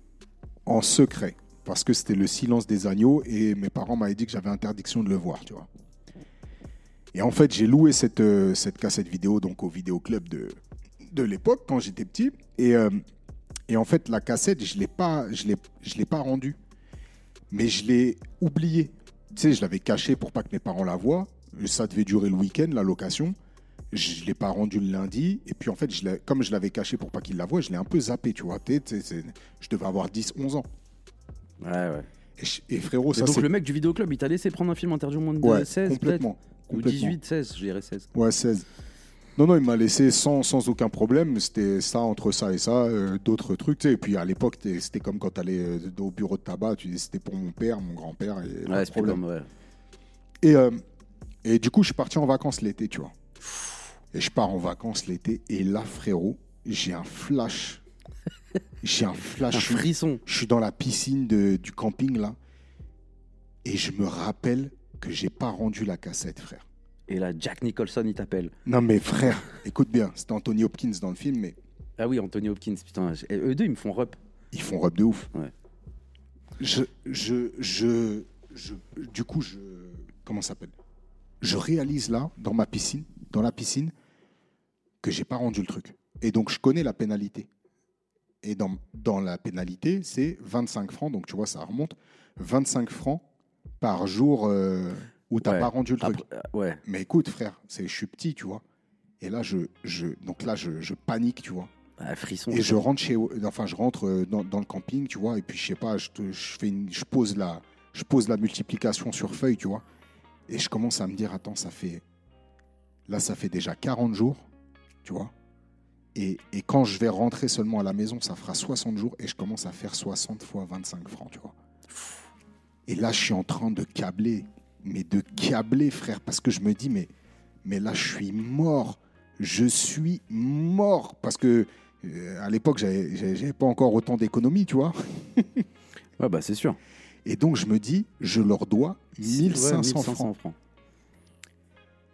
en secret parce que c'était le silence des agneaux et mes parents m'avaient dit que j'avais interdiction de le voir, tu vois. Et en fait, j'ai loué cette, euh, cette cassette vidéo donc au vidéoclub de, de l'époque quand j'étais petit et, euh, et en fait la cassette, je l'ai pas l'ai l'ai pas rendue. Mais je l'ai oubliée. Tu sais, je l'avais cachée pour pas que mes parents la voient. Ça devait durer le week-end, la location. Je ne l'ai pas rendu le lundi. Et puis, en fait, je comme je l'avais caché pour pas qu'il la voie, je l'ai un peu zappé, tu vois. Je devais avoir 10, 11 ans. Ouais, ouais. Et, je- et frérot, Et ça donc c'est... le mec du vidéoclub, il t'a laissé prendre un film interdit au moins de Ouais, 16 peut-être complètement. Ou complètement. 18, 16, je dirais 16. Ouais, 16. Non, non, il m'a laissé sans, sans aucun problème. C'était ça, entre ça et ça, euh, d'autres trucs. tu sais. Et puis à l'époque, c'était comme quand tu allais au bureau de tabac, tu c'était pour mon père, mon grand-père, et Ouais, problème. comme, ouais. Et, euh, et du coup, je suis parti en vacances l'été, tu vois. Et je pars en vacances l'été, et là, frérot, j'ai un flash. J'ai un flash. Un frisson. Je suis dans la piscine de- du camping, là, et je me rappelle que j'ai pas rendu la cassette, frère. Et là, Jack Nicholson, il t'appelle. Non, mais frère, écoute bien, c'était Anthony Hopkins dans le film, mais Ah oui, Anthony Hopkins, putain. et Eux deux, ils me font rep. ils font robe de ouf. Ouais. Je, je, je, je, du coup, je, comment ça s'appelle? Je réalise là, dans ma piscine, dans la piscine, que j'ai pas rendu le truc. Et donc, je connais la pénalité. Et dans, dans la pénalité, c'est 25 francs, donc tu vois, ça remonte. 25 francs par jour euh, où tu n'as Ouais. pas rendu le truc. Après, euh, ouais. Mais écoute, frère, c'est, je suis petit, tu vois. Et là, je, je, donc là, je, je panique, tu vois. Ah, frisson. Et je rentre chez, enfin, je rentre euh, dans, dans le camping, tu vois, et puis je sais pas, je, je fais une, je pose la, je pose la multiplication sur feuille, tu vois, et je commence à me dire, attends, ça fait, là, ça fait déjà 40 jours, tu vois, et, et quand je vais rentrer seulement à la maison, ça fera 60 jours, et je commence à faire 60 fois 25 francs, tu vois. Et là, je suis en train de câbler, mais de câbler, frère, parce que je me dis, mais, mais là, je suis mort. Je suis mort. Parce que euh, à l'époque, j'avais pas encore autant d'économies, tu vois. *laughs* Ouais, bah c'est sûr. Et donc, je me dis, je leur dois 1500 Ouais, francs. francs.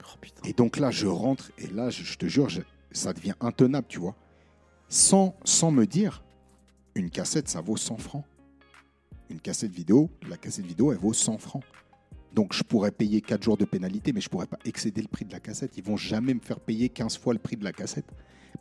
Oh. Et donc là, je rentre, et là, je, je te jure, ça devient intenable, tu vois. Sans, sans me dire, une cassette, ça vaut 100 francs. Une cassette vidéo, la cassette vidéo, elle vaut 100 francs. Donc je pourrais payer 4 jours de pénalité, mais je pourrais pas excéder le prix de la cassette. Ils vont jamais me faire payer 15 fois le prix de la cassette.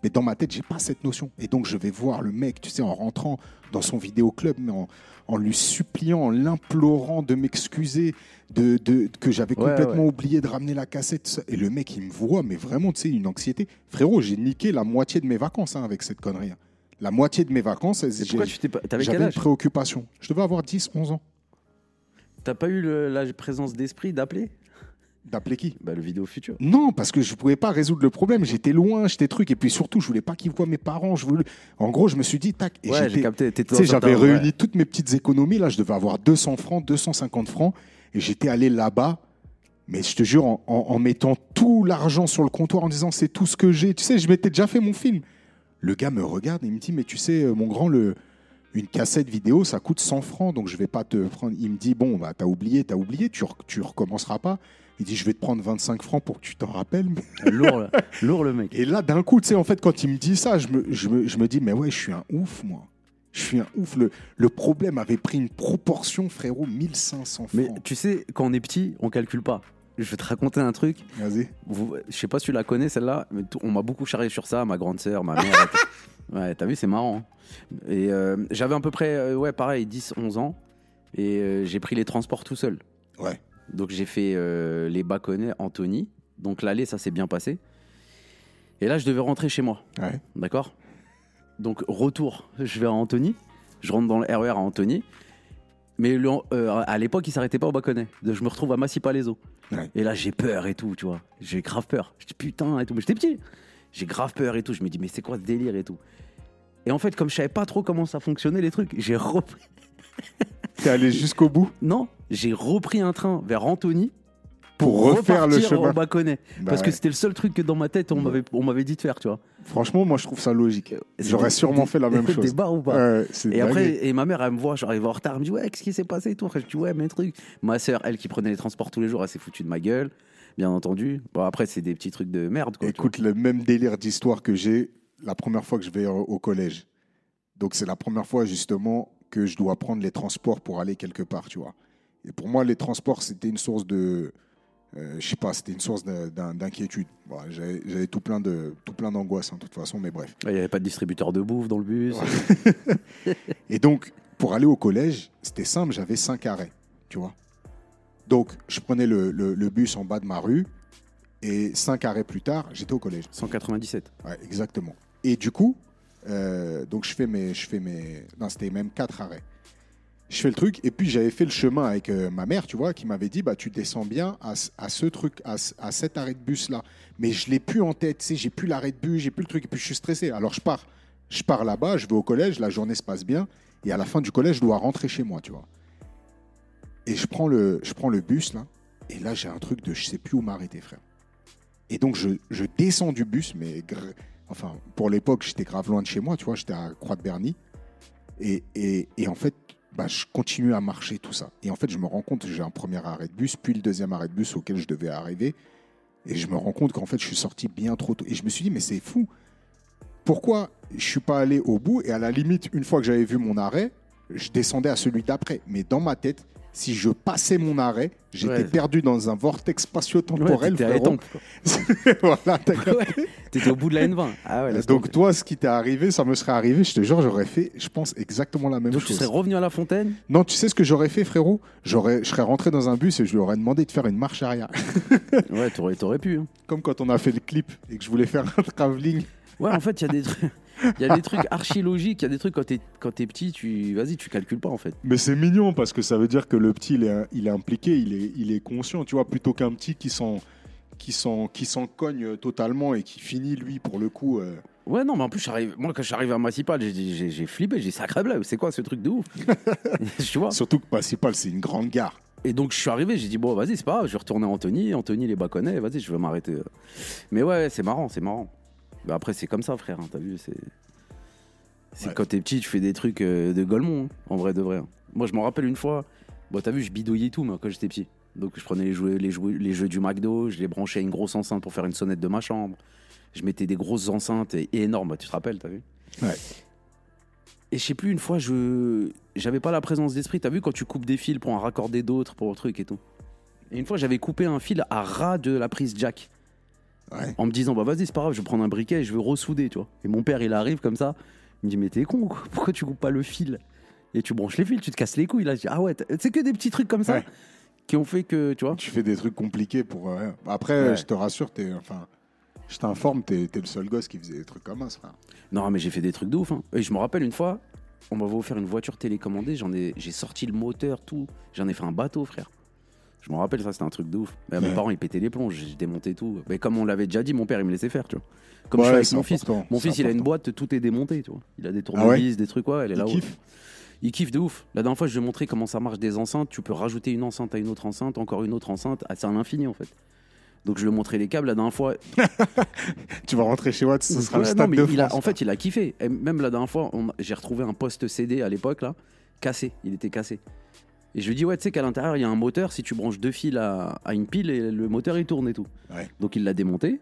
Mais dans ma tête, j'ai pas cette notion. Et donc je vais voir le mec, tu sais, en rentrant dans son vidéoclub, mais en, en lui suppliant, en l'implorant de m'excuser, de, de- que j'avais Ouais, complètement ouais. oublié de ramener la cassette. Et le mec, il me voit, mais vraiment, tu sais, une anxiété. Frérot, j'ai niqué la moitié de mes vacances hein, avec cette connerie. hein. La moitié de mes vacances, j'avais une préoccupation. Je devais avoir 10, 11 ans. T'as pas eu le- la présence d'esprit d'appeler? D'appeler qui? Bah le vidéo futur. Non, parce que je pouvais pas résoudre le problème. J'étais loin, j'étais truc. Et puis surtout, je voulais pas qu'ils voient mes parents. Je voulais... En gros, je me suis dit, tac. Et ouais, j'ai capté. J'avais réuni ouais. toutes mes petites économies. Là, je devais avoir 200 francs, 250 francs. Et j'étais allé là-bas. Mais je te jure, en, en- en mettant tout l'argent sur le comptoir, en disant c'est tout ce que j'ai. Tu sais, je m'étais déjà fait mon film. Le gars me regarde et il me dit mais tu sais, euh, mon grand, le, une cassette vidéo, ça coûte 100 francs, donc je vais pas te prendre. Il me dit bon, bah t'as oublié, t'as oublié, tu, tu recommenceras pas. Il dit je vais te prendre 25 francs pour que tu t'en rappelles. Lourd, le- *laughs* lourd le mec. Et là, d'un coup, tu sais, en fait, quand il me dit ça, je me, je me, je me dis, mais ouais, je suis un ouf, moi. Je suis un ouf. Le, le problème avait pris une proportion, frérot, 1500 francs. Mais tu sais, quand on est petit, on calcule pas. Je vais te raconter un truc. Vas-y. Je sais pas si tu la connais celle-là, mais on m'a beaucoup charrié sur ça, ma grande sœur, ma mère. *laughs* ouais, t'as vu, c'est marrant. hein. Et euh, j'avais à peu près, euh, ouais, pareil, 10, 11 ans. Et euh, j'ai pris les transports tout seul. Ouais. Donc j'ai fait euh, les Baconnais, Anthony. Donc l'aller, ça s'est bien passé. Et là, je devais rentrer chez moi. Ouais. D'accord? Donc, retour, je vais à Antony. Je rentre dans le RER à Antony. Mais le- euh, à l'époque, il s'arrêtait pas au. Donc, Je me retrouve à Massy-Palaiso. Ouais. Et là, j'ai peur et tout, tu vois. J'ai grave peur. Je dis putain et tout. Mais j'étais petit. J'ai grave peur et tout. Je me dis, mais c'est quoi ce délire et tout. Et en fait, comme je savais pas trop comment ça fonctionnait, les trucs, j'ai repris. T'es allé jusqu'au bout? Non, j'ai repris un train vers Antony pour refaire le chemin. Baconnais. Bah Parce que c'était le seul truc que dans ma tête, on Ouais. m'avait on m'avait dit de faire, tu vois. Franchement, moi, je trouve ça logique. J'aurais des- sûrement des- fait la même Des chose. barres ou pas Et après, et ma mère, elle me voit, j'arrive en retard, elle me dit ouais, qu'est-ce qui s'est passé et tout. Après, je dis ouais, mes trucs. Ma sœur, elle qui prenait les transports tous les jours, elle s'est foutue de ma gueule, bien entendu. Bon, après, c'est des petits trucs de merde, quoi. Écoute, le même délire d'histoire que j'ai la première fois que je vais au collège. Donc, c'est la première fois, justement, que je dois prendre les transports pour aller quelque part, tu vois. Et pour moi, les transports, c'était une source de. euh, je sais pas, c'était une source d'inquiétude. Bon, J'avais tout plein de tout plein d'angoisse, hein, de toute façon, mais bref. Il n'y avait pas de distributeur de bouffe dans le bus. *laughs* Et donc, pour aller au collège, c'était simple, j'avais cinq arrêts, tu vois. Donc, je prenais le, le- le bus en bas de ma rue, et cinq arrêts plus tard, j'étais au collège. 197. Ouais, exactement. Et du coup, euh, donc je fais mes, je fais mes, non, c'était même quatre arrêts. Je fais le truc, et puis j'avais fait le chemin avec euh, ma mère, tu vois, qui m'avait dit, bah tu descends bien à, à ce truc, à, à cet arrêt de bus là. Mais je l'ai plus en tête, tu sais, j'ai plus l'arrêt de bus, j'ai plus le truc, et puis je suis stressé. Alors je pars, je pars là-bas, je vais au collège, la journée se passe bien, et à la fin du collège, je dois rentrer chez moi, tu vois. Et je prends le, je prends le bus là, et là j'ai un truc de, je sais plus où m'arrêter, frère. Et donc je, je descends du bus, mais enfin pour l'époque j'étais grave loin de chez moi, tu vois, j'étais à Croix de Berny. Et, et, et en fait, bah, je continue à marcher tout ça. Et en fait, je me rends compte que j'ai un premier arrêt de bus, puis le deuxième arrêt de bus auquel je devais arriver. Et je me rends compte qu'en fait, je suis sorti bien trop tôt. Et je me suis dit, mais c'est fou. Pourquoi je suis pas allé au bout? Et à la limite, une fois que j'avais vu mon arrêt, je descendais à celui d'après. Mais dans ma tête, si je passais mon arrêt, j'étais Ouais. perdu dans un vortex Ouais, spatio-temporel. t'étais *laughs* voilà, Ouais, T'étais au bout de la N20. Ah Donc tomber. toi, ce qui t'est arrivé, ça me serait arrivé, je te jure, j'aurais fait, je pense, exactement la même Donc tu chose. serais revenu à la fontaine Non, tu sais ce que j'aurais fait, frérot? J'aurais, Je serais rentré dans un bus et je lui aurais demandé de faire une marche arrière. Ouais, t'aurais, t'aurais pu. hein. Comme quand on a fait le clip et que je voulais faire un travelling. Ouais, en fait, il y a des trucs. Il y a des trucs archi logiques, il y a des trucs quand t'es quand t'es petit, tu vas-y, tu calcules pas en fait. Mais c'est mignon parce que ça veut dire que le petit, il est, il est impliqué, il est, il est conscient, tu vois, plutôt qu'un petit qui s'en, qui s'en, qui s'en cogne totalement et qui finit, lui, pour le coup. euh, Ouais, non, mais en plus, j'arrive- moi, quand arrivé à Massipal, j'ai- j'ai j'ai flippé, j'ai dit sacré blague, c'est quoi ce truc de ouf? *laughs* *laughs* Tu vois? Surtout que Principal, c'est une grande gare. Et donc, je suis arrivé, j'ai dit, bon, vas-y, c'est pas grave, je vais retourner à Anthony, Anthony les bâconnais, vas-y, je vais m'arrêter. Mais ouais, c'est marrant, c'est marrant. Mais après, c'est comme ça, frère, hein, t'as vu, c'est. C'est Ouais. quand t'es petit, tu fais des trucs euh, de Golemont, hein, en vrai de vrai. hein. Moi, je me rappelle une fois, bon, t'as vu, je bidouillais tout, moi, quand j'étais petit. Donc, je prenais les jeux, les, jeux, les jeux du McDo, je les branchais à une grosse enceinte pour faire une sonnette de ma chambre. Je mettais des grosses enceintes et, et énormes, tu te rappelles, t'as vu Ouais. Et je sais plus, une fois, je j'avais pas la présence d'esprit. T'as vu quand tu coupes des fils pour en raccorder d'autres, pour le truc et tout. Et une fois, j'avais coupé un fil à ras de la prise jack. Ouais. En me disant, bah vas-y, c'est pas grave, je vais prendre un briquet et je vais ressouder, tu vois. Et mon père, il arrive comme ça. Il me dit, mais t'es con, quoi? pourquoi tu coupes pas le fil? Et tu branches les fils, tu te casses les couilles. Là, je dis, ah ouais, c'est que des petits trucs comme ça Ouais. qui ont fait que, tu vois. Tu fais des trucs compliqués pour. euh, Après, Ouais. je te rassure, t'es, enfin, je t'informe, t'es, le seul gosse qui faisait des trucs comme ça, frère. Non, mais j'ai fait des trucs de ouf. hein. Et je me rappelle une fois, on m'avait offert une voiture télécommandée. J'en ai, j'ai sorti le moteur, tout. J'en ai fait un bateau, frère. Je me rappelle, ça, c'était un truc de ouf. Mais Mes Ouais. parents, ils pétaient les plombs. J'ai démonté tout. Mais comme on l'avait déjà dit, mon père, il me laissait faire, tu vois. Comme Ouais, je suis avec mon fils. Mon fils, il a une boîte, tout est démonté, tu vois. Il a des Ah tournevis, des trucs, ouais, elle est là-haut. Il kiffe de ouf. La dernière fois, je lui ai montré comment ça marche des enceintes. Tu peux rajouter une enceinte à une autre enceinte, encore une autre enceinte. Ah, c'est à l'infini, en fait. Donc, je lui ai montré les câbles. La dernière fois, *laughs* Tu vas rentrer chez Watt, ce sera le stade non, il a- en fait, il a kiffé. Et même la dernière fois, j'ai retrouvé un poste CD à l'époque, là, cassé. Il était cassé. Et je lui dis, ouais, tu sais qu'à l'intérieur, il y a un moteur. Si tu branches deux fils à, à une pile, et le moteur, il tourne et tout. Ouais. Donc, il l'a démonté.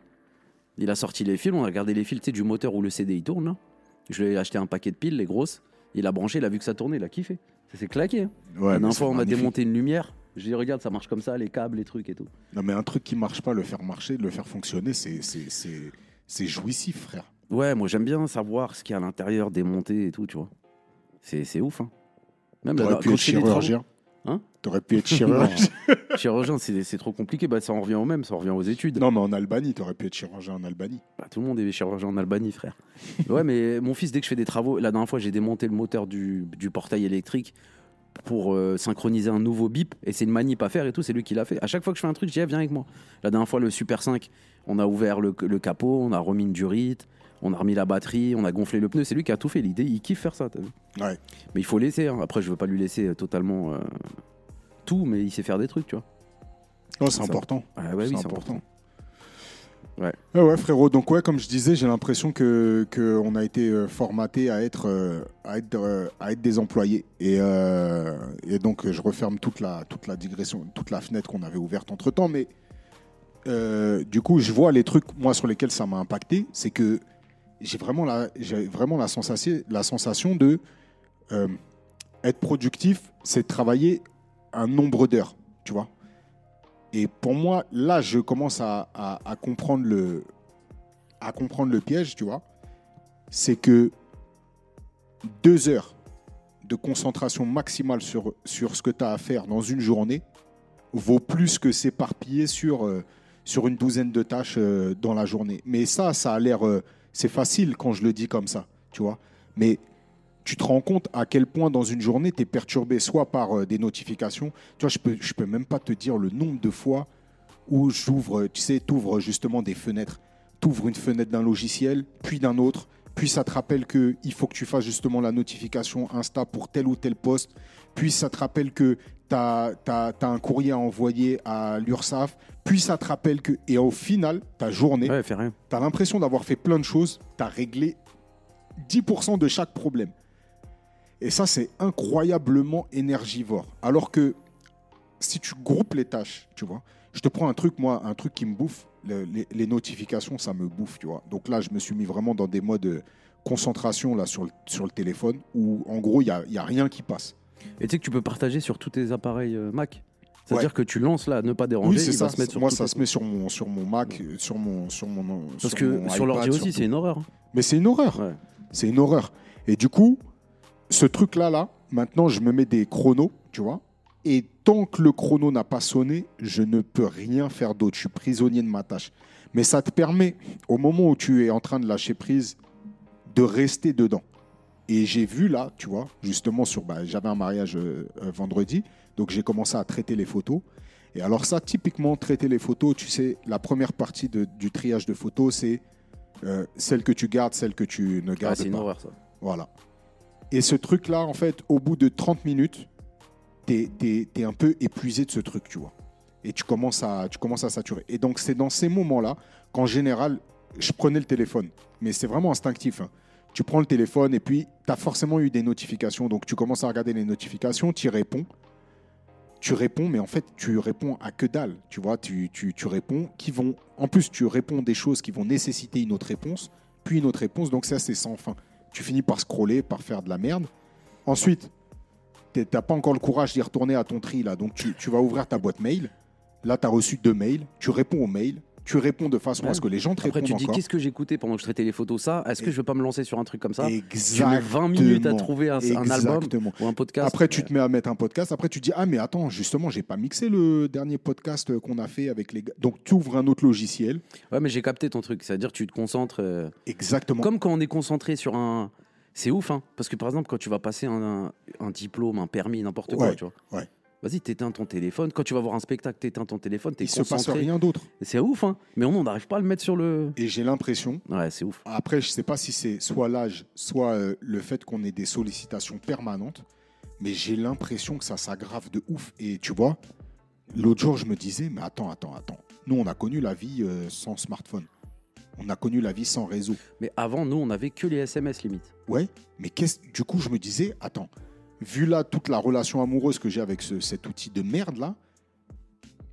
Il a sorti les fils. On a regardé les fils du moteur où le CD, il tourne. Là. Je lui ai acheté un paquet de piles, les grosses. Il a branché, il a vu que ça tournait, il a kiffé. Ça s'est claqué. hein. Ouais, la mais dernière fois, on a magnifique. démonté une lumière. J'ai dit, regarde, ça marche comme ça, les câbles, les trucs et tout. Non, mais un truc qui marche pas, le faire marcher, le faire fonctionner, c'est- jouissif, frère. Ouais, moi j'aime bien savoir ce qu'il y a à l'intérieur, démonté et tout, tu vois. C'est ouf. Hein. Même là, quand je fais des travaux-. Hein T'aurais pu être *laughs* chirurgien. Chirurgien, c'est trop compliqué. Bah, ça en revient au même, ça en revient aux études. non, mais en Albanie, t'aurais pu être chirurgien en Albanie. Bah, tout le monde est chirurgien en Albanie, frère. *laughs* ouais, mais mon fils, dès que je fais des travaux, la dernière fois, j'ai démonté le moteur du, du portail électrique pour euh, synchroniser un nouveau bip. Et c'est une manip à faire et tout, c'est lui qui l'a fait. À chaque fois que je fais un truc, je dis, ah, viens avec moi. La dernière fois, le Super 5, on a ouvert le, le capot, on a remis une durite, on a remis la batterie, on a gonflé le pneu. C'est lui qui a tout fait. L'idée, il kiffe faire ça. t'as vu Ouais. Mais il faut laisser. hein. Après, je veux pas lui laisser euh, totalement euh, tout, mais il sait faire des trucs, tu vois. Non, c'est important. Ah ouais, oui, c'est important. Ouais. Ouais, ouais, frérot. Donc, ouais, comme je disais, j'ai l'impression que qu'on a été euh, formaté à être, euh, à, être, euh, à être des employés. Et, et donc, je referme toute la, toute la digression, toute la fenêtre qu'on avait ouverte entre temps. Mais du coup, je vois les trucs, moi, sur lesquels ça m'a impacté. C'est que j'ai vraiment la, j'ai vraiment la sensation, la sensation de euh, être productif, c'est travailler un nombre d'heures, tu vois. Et pour moi, là, je commence à, à- comprendre le, à comprendre le piège, tu vois. C'est que deux heures de concentration maximale sur, sur ce que tu as à faire dans une journée vaut plus que s'éparpiller sur, euh, sur une douzaine de tâches euh, dans la journée. Mais ça, ça a l'air... c'est facile quand je le dis comme ça, tu vois. Mais tu te rends compte à quel point dans une journée, tu es perturbé soit par euh, des notifications. Tu vois, je peux, peux même pas te dire le nombre de fois où j'ouvre, tu sais, tu ouvres justement des fenêtres. Tu ouvres une fenêtre d'un logiciel, puis d'un autre, puis ça te rappelle qu'il faut que tu fasses justement la notification Insta pour tel ou tel poste, puis ça te rappelle que tu as, un courrier à envoyer à l'URSSAF, puis ça te rappelle que... Et au final, ta journée, Ouais, tu as l'impression d'avoir fait plein de choses, tu as réglé 10% de chaque problème. Et ça, c'est incroyablement énergivore. Alors que si tu groupes les tâches, tu vois, je te prends un truc, moi, un truc qui me bouffe, le- les, les notifications, ça me bouffe, tu vois. Donc là, je me suis mis vraiment dans des modes de concentration là, sur, le, sur le téléphone où, en gros, il n'y a, y a rien qui passe. Et tu sais que tu peux partager sur tous tes appareils euh, Mac. C'est-à-dire Ouais. que tu lances là, ne pas déranger, Oui, il ça. va se mettre sur Moi, ça se met sur mon, sur mon Mac, euh, sur mon, sur mon. Parce sur que mon sur l'ordi aussi, c'est une horreur. Mais c'est une horreur. Ouais. C'est une horreur. Et du coup, ce truc-là, là, maintenant, je me mets des chronos, tu vois. Et tant que le chrono n'a pas sonné, je ne peux rien faire d'autre. Je suis prisonnier de ma tâche. Mais ça te permet, au moment où tu es en train de lâcher prise, de rester dedans. Et j'ai vu là, tu vois, justement, sur, bah, j'avais un mariage euh, euh, vendredi, donc j'ai commencé à traiter les photos. Et alors ça, typiquement, traiter les photos, tu sais, la première partie de- du triage de photos, c'est euh, celle que tu gardes, celle que tu ne Ah, gardes c'est une pas. horreur ça. Voilà. Et ce truc-là, en fait, au bout de 30 minutes, t'es es, un peu épuisé de ce truc, tu vois. Et tu commences à, tu commences à saturer. Et donc, c'est dans ces moments-là qu'en général, je prenais le téléphone. Mais c'est vraiment instinctif. hein. Tu prends le téléphone et puis tu as forcément eu des notifications. Donc, tu commences à regarder les notifications, tu réponds. Tu réponds, mais en fait, tu réponds à que dalle. Tu vois, tu, tu, tu réponds qui vont. En plus, tu réponds des choses qui vont nécessiter une autre réponse, puis une autre réponse. Donc, ça, c'est sans fin. Tu finis par scroller, par faire de la merde. Ensuite, t'es- t'as pas encore le courage d'y retourner à ton tri là, donc tu, tu vas ouvrir ta boîte mail. Là, tu as reçu deux mails. Tu réponds aux mails. Tu réponds de façon à ce que les gens te Après, répondent tu te dis qu'est-ce que j'écoutais pendant que je traitais les photos Ça, est-ce que je vais pas me lancer sur un truc comme ça? Tu Exactement. mets 20 minutes à trouver un, un album ou un podcast. Après, tu te mets à mettre un podcast. Après, tu dis Ah, mais attends, justement, j'ai pas mixé le dernier podcast qu'on a fait avec les gars. Donc, tu ouvres un autre logiciel. Ouais, mais j'ai capté ton truc. C'est-à-dire, tu te concentres. euh, Exactement. Comme quand on est concentré sur un. C'est ouf, hein. Parce que par exemple, quand tu vas passer un, un- un diplôme, un permis, n'importe quoi, Ouais, tu vois. ouais. Vas-y, t'éteins ton téléphone. Quand tu vas voir un spectacle, t'éteins ton téléphone, t'es Il se passe rien d'autre. C'est ouf, hein. Mais on n'arrive pas à le mettre sur le. Et j'ai l'impression, Ouais, c'est ouf. après, je sais pas si c'est soit l'âge, soit euh, le fait qu'on ait des sollicitations permanentes, mais j'ai l'impression que ça s'aggrave de ouf. Et tu vois, l'autre jour, je me disais Mais attends, attends, attends. Nous, on a connu la vie euh, sans smartphone. On a connu la vie sans réseau. Mais avant, nous, on avait que les SMS limite. Ouais, mais qu'est-ce du coup, je me disais, attends, vu là toute la relation amoureuse que j'ai avec ce- cet outil de merde là,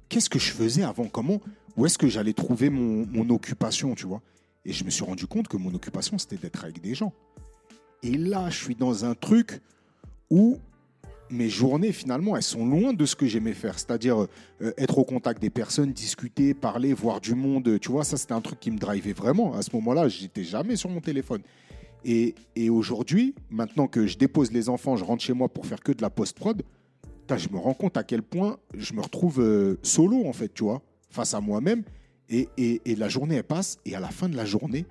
qu'est-ce que je faisais avant? Comment Où est-ce que j'allais trouver mon, mon occupation, tu vois? Et je me suis rendu compte que mon occupation, c'était d'être avec des gens. Et là, je suis dans un truc où mes journées, finalement, elles sont loin de ce que j'aimais faire. C'est-à-dire euh, être au contact des personnes, discuter, parler, voir du monde. Tu vois, ça, c'était un truc qui me drivait vraiment. À ce moment-là, j'étais jamais sur mon téléphone. Et, et aujourd'hui, maintenant que je dépose les enfants, je rentre chez moi pour faire que de la post-prod, je me rends compte à quel point je me retrouve euh, solo, en fait, tu vois, face à moi-même. Et, et- et la journée, elle passe. Et à la fin de la journée,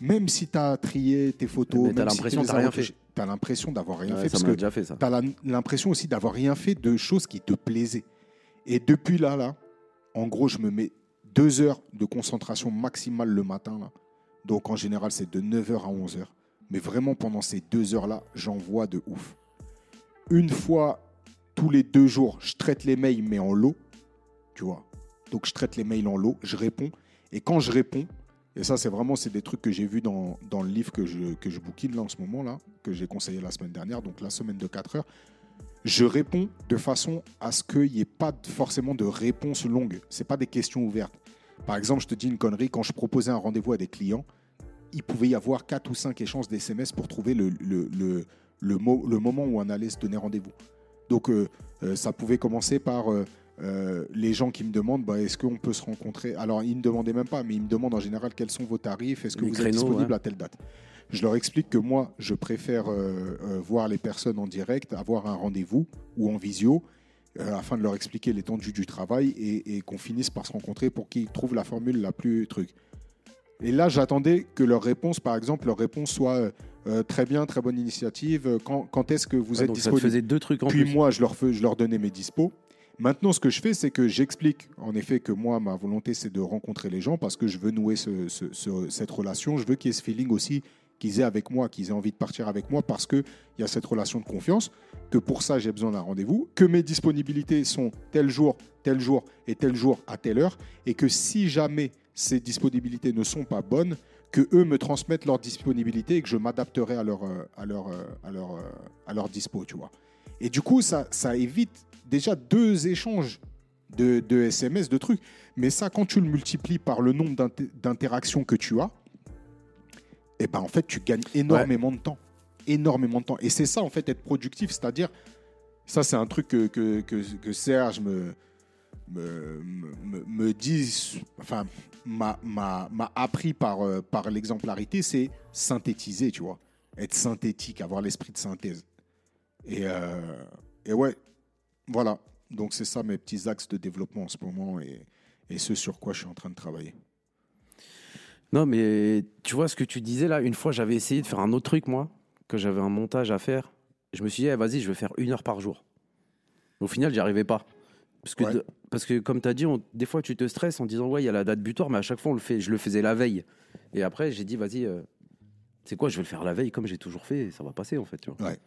même si tu as trié tes photos, Mais si l'impression tu les t'as as l'impression d'avoir rien Ouais, fait. ça Parce m'a que déjà fait ça. tu as l'impression aussi d'avoir rien fait de choses qui te plaisaient. Et depuis là, là, en gros, je me mets deux heures de concentration maximale le matin. Là. Donc en général, c'est de 9h à 11h. Mais vraiment, pendant ces deux heures-là, j'en vois de ouf. Une fois tous les deux jours, je traite les mails, mais en lot. Tu vois. Donc je traite les mails en lot, je réponds. Et quand je réponds, et ça, c'est vraiment c'est des trucs que j'ai vus dans, le livre que je, que je en ce moment, là, que j'ai conseillé la semaine dernière, donc la semaine de 4 heures. Je réponds de façon à ce qu'il n'y ait pas forcément de réponse longue. Ce pas des questions ouvertes. Par exemple, je te dis une connerie, quand je proposais un rendez-vous à des clients, il pouvait y avoir 4 ou 5 échanges d'SMS pour trouver le, le, le, le, mo- le moment où on allait se donner rendez-vous. Donc, euh, euh, ça pouvait commencer par euh, les gens qui me demandent bah, est-ce qu'on peut se rencontrer? Alors, ils ne me demandaient même pas, mais ils me demandent en général quels sont vos tarifs, est-ce que Les vous créneaux, êtes disponible ouais. à telle date? Je leur explique que moi, je préfère voir les personnes en direct, avoir un rendez-vous ou en visio, euh, afin de leur expliquer l'étendue du travail et, et qu'on finisse par se rencontrer pour qu'ils trouvent la formule la plus truc. Et là, j'attendais que leur réponse, par exemple, leur réponse soit euh, euh, très bien, très bonne initiative. Quand, quand est-ce que vous êtes disponible faisait deux trucs en Puis plus. moi, je leur, fais- je leur donnais mes dispos. Maintenant, ce que je fais, c'est que j'explique en effet que moi, ma volonté, c'est de rencontrer les gens parce que je veux nouer ce- ce- ce- cette relation. Je veux qu'il y ait ce feeling aussi qu'ils aient avec moi, qu'ils aient envie de partir avec moi parce qu'il y a cette relation de confiance, que pour ça, j'ai besoin d'un rendez-vous, que mes disponibilités sont tel jour, tel jour et tel jour à telle heure, et que si jamais ces disponibilités ne sont pas bonnes, que eux me transmettent leur disponibilité et que je m'adapterai à leur, euh, à, leur, euh, à, leur, euh, à leur dispo, tu vois. Et du coup, ça, ça évite déjà deux échanges de, SMS, de trucs. Mais ça, quand tu le multiplies par le nombre d'inter- d'interactions que tu as, eh ben, en fait, tu gagnes énormément de temps. Énormément de temps. Et c'est ça, en fait, être productif. C'est-à-dire, ça, c'est un truc que, que, que, que Serge me, me, me, me dit, enfin, m'a appris par, euh, par l'exemplarité, c'est synthétiser, tu vois. Être synthétique, avoir l'esprit de synthèse. Et, euh, et ouais, voilà. Donc, c'est ça mes petits axes de développement en ce moment et, et ce sur quoi je suis en train de travailler. Non, mais tu vois ce que tu disais là, une fois j'avais essayé de faire un autre truc, moi, que j'avais un montage à faire. Je me suis dit, eh, vas-y, je vais faire une heure par jour. Au final, j'y arrivais pas. Parce que, Ouais. parce que comme tu as dit, on- des fois tu te stresses en disant, ouais, il y a la date butoir, mais à chaque fois, on le fait, je le faisais la veille. Et après, j'ai dit, vas-y, euh, c'est quoi, je vais le faire la veille comme j'ai toujours fait, et ça va passer en fait. Tu vois. Ouais.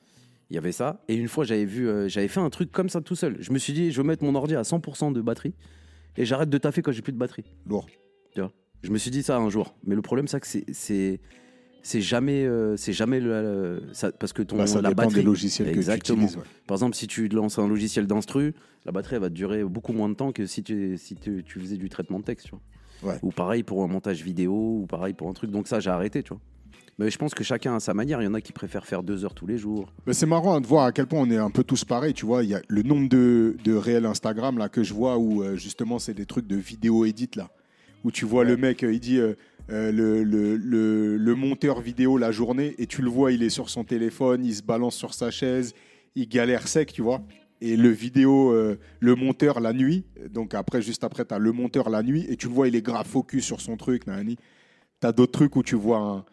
Il y avait ça. Et une fois, j'avais vu, euh, j'avais fait un truc comme ça tout seul. Je me suis dit, je vais mettre mon ordi à 100% de batterie et j'arrête de taffer quand j'ai plus de batterie. Lourd. Je me suis dit ça un jour, mais le problème c'est que c'est jamais euh, c'est jamais le, ça, parce que ton Bah, ça la dépend batterie des logiciels Exactement. que tu utilises. ouais. par exemple si tu lances un logiciel d'instru la batterie elle va te durer beaucoup moins de temps que si tu si tu, tu faisais du traitement de texte tu vois Ouais. ou pareil pour un montage vidéo ou pareil pour un truc donc ça j'ai arrêté tu vois mais je pense que chacun a sa manière il y en a qui préfèrent faire deux heures tous les jours Mais c'est marrant hein, de voir à quel point on est un peu tous pareils. Tu vois, il y a le nombre de, de réels Instagram là, que je vois où euh, justement c'est des trucs de vidéo edit là. Où tu vois Ouais. le mec, euh, il dit euh, euh, le, le, le- le monteur vidéo la journée et tu le vois, il est sur son téléphone, il se balance sur sa chaise, il galère sec, tu vois. Et le vidéo, euh, le monteur la nuit, donc après, juste après, tu as le monteur la nuit et tu le vois, il est grave focus sur son truc. Tu as d'autres trucs où tu vois un-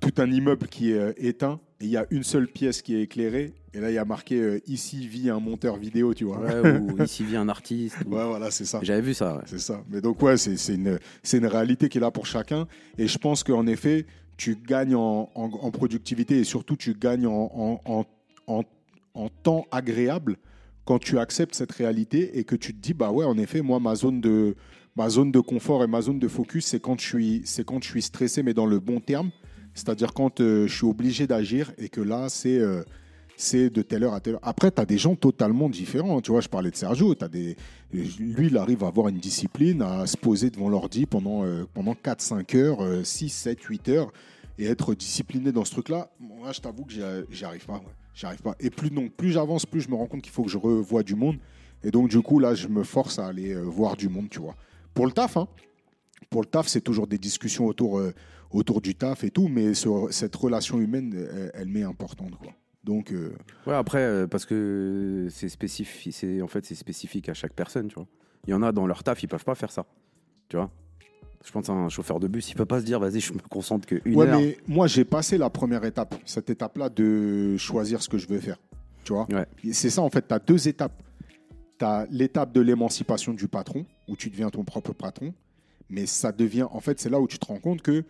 tout un immeuble qui est euh, éteint et il y a une seule pièce qui est éclairée. Et là, il y a marqué euh, ici vit un monteur vidéo, tu vois. Ouais, ou *laughs* ici vit un artiste ou- Ouais, voilà, c'est ça. j'avais vu ça ouais. C'est ça. Mais donc, ouais, c'est c'est une, c'est une réalité qui est là pour chacun. Et je pense qu'en effet, tu gagnes en, en- en productivité et surtout, tu gagnes en- en temps agréable quand tu acceptes cette réalité et que tu te dis, bah ouais, en effet, moi, ma zone de, ma zone de confort et ma zone de focus, c'est quand, je suis- c'est quand je suis stressé, mais dans le bon terme. C'est-à-dire quand euh, je suis obligé d'agir et que là, c'est. euh, de telle heure à telle heure. Après, tu as des gens totalement différents. Tu vois, je parlais de Sergio. As des... Lui, il arrive à avoir une discipline, à se poser devant l'ordi pendant, euh, pendant 4-5 heures, euh, 6, 7, 8 heures. et être discipliné dans ce truc-là, moi, je t'avoue que j'y arrive pas. ouais. J'y arrive pas. Et plus, donc, plus j'avance, plus je me rends compte qu'il faut que je revoie du monde. Et donc, du coup, là, je me force à aller voir du monde, tu vois. Pour le taf, hein. Pour le taf, c'est toujours des discussions autour, autour du taf et tout, mais ce- cette relation humaine, elle, elle m'est importante, quoi. Donc, euh, Ouais, après, euh, parce que c'est spécifique, c'est en fait c'est spécifique à chaque personne, tu vois. Il y en a dans leur taf, ils peuvent pas faire ça, tu vois. Je pense à un chauffeur de bus, il peut pas se dire, vas-y, je me concentre que une ouais, heure. mais moi, j'ai passé la première étape, cette étape-là de choisir ce que je veux faire. Tu vois Ouais. C'est ça, en fait, tu as deux étapes. Tu as l'étape de l'émancipation du patron, où tu deviens ton propre patron, mais ça devient, en fait, c'est là où tu te rends compte que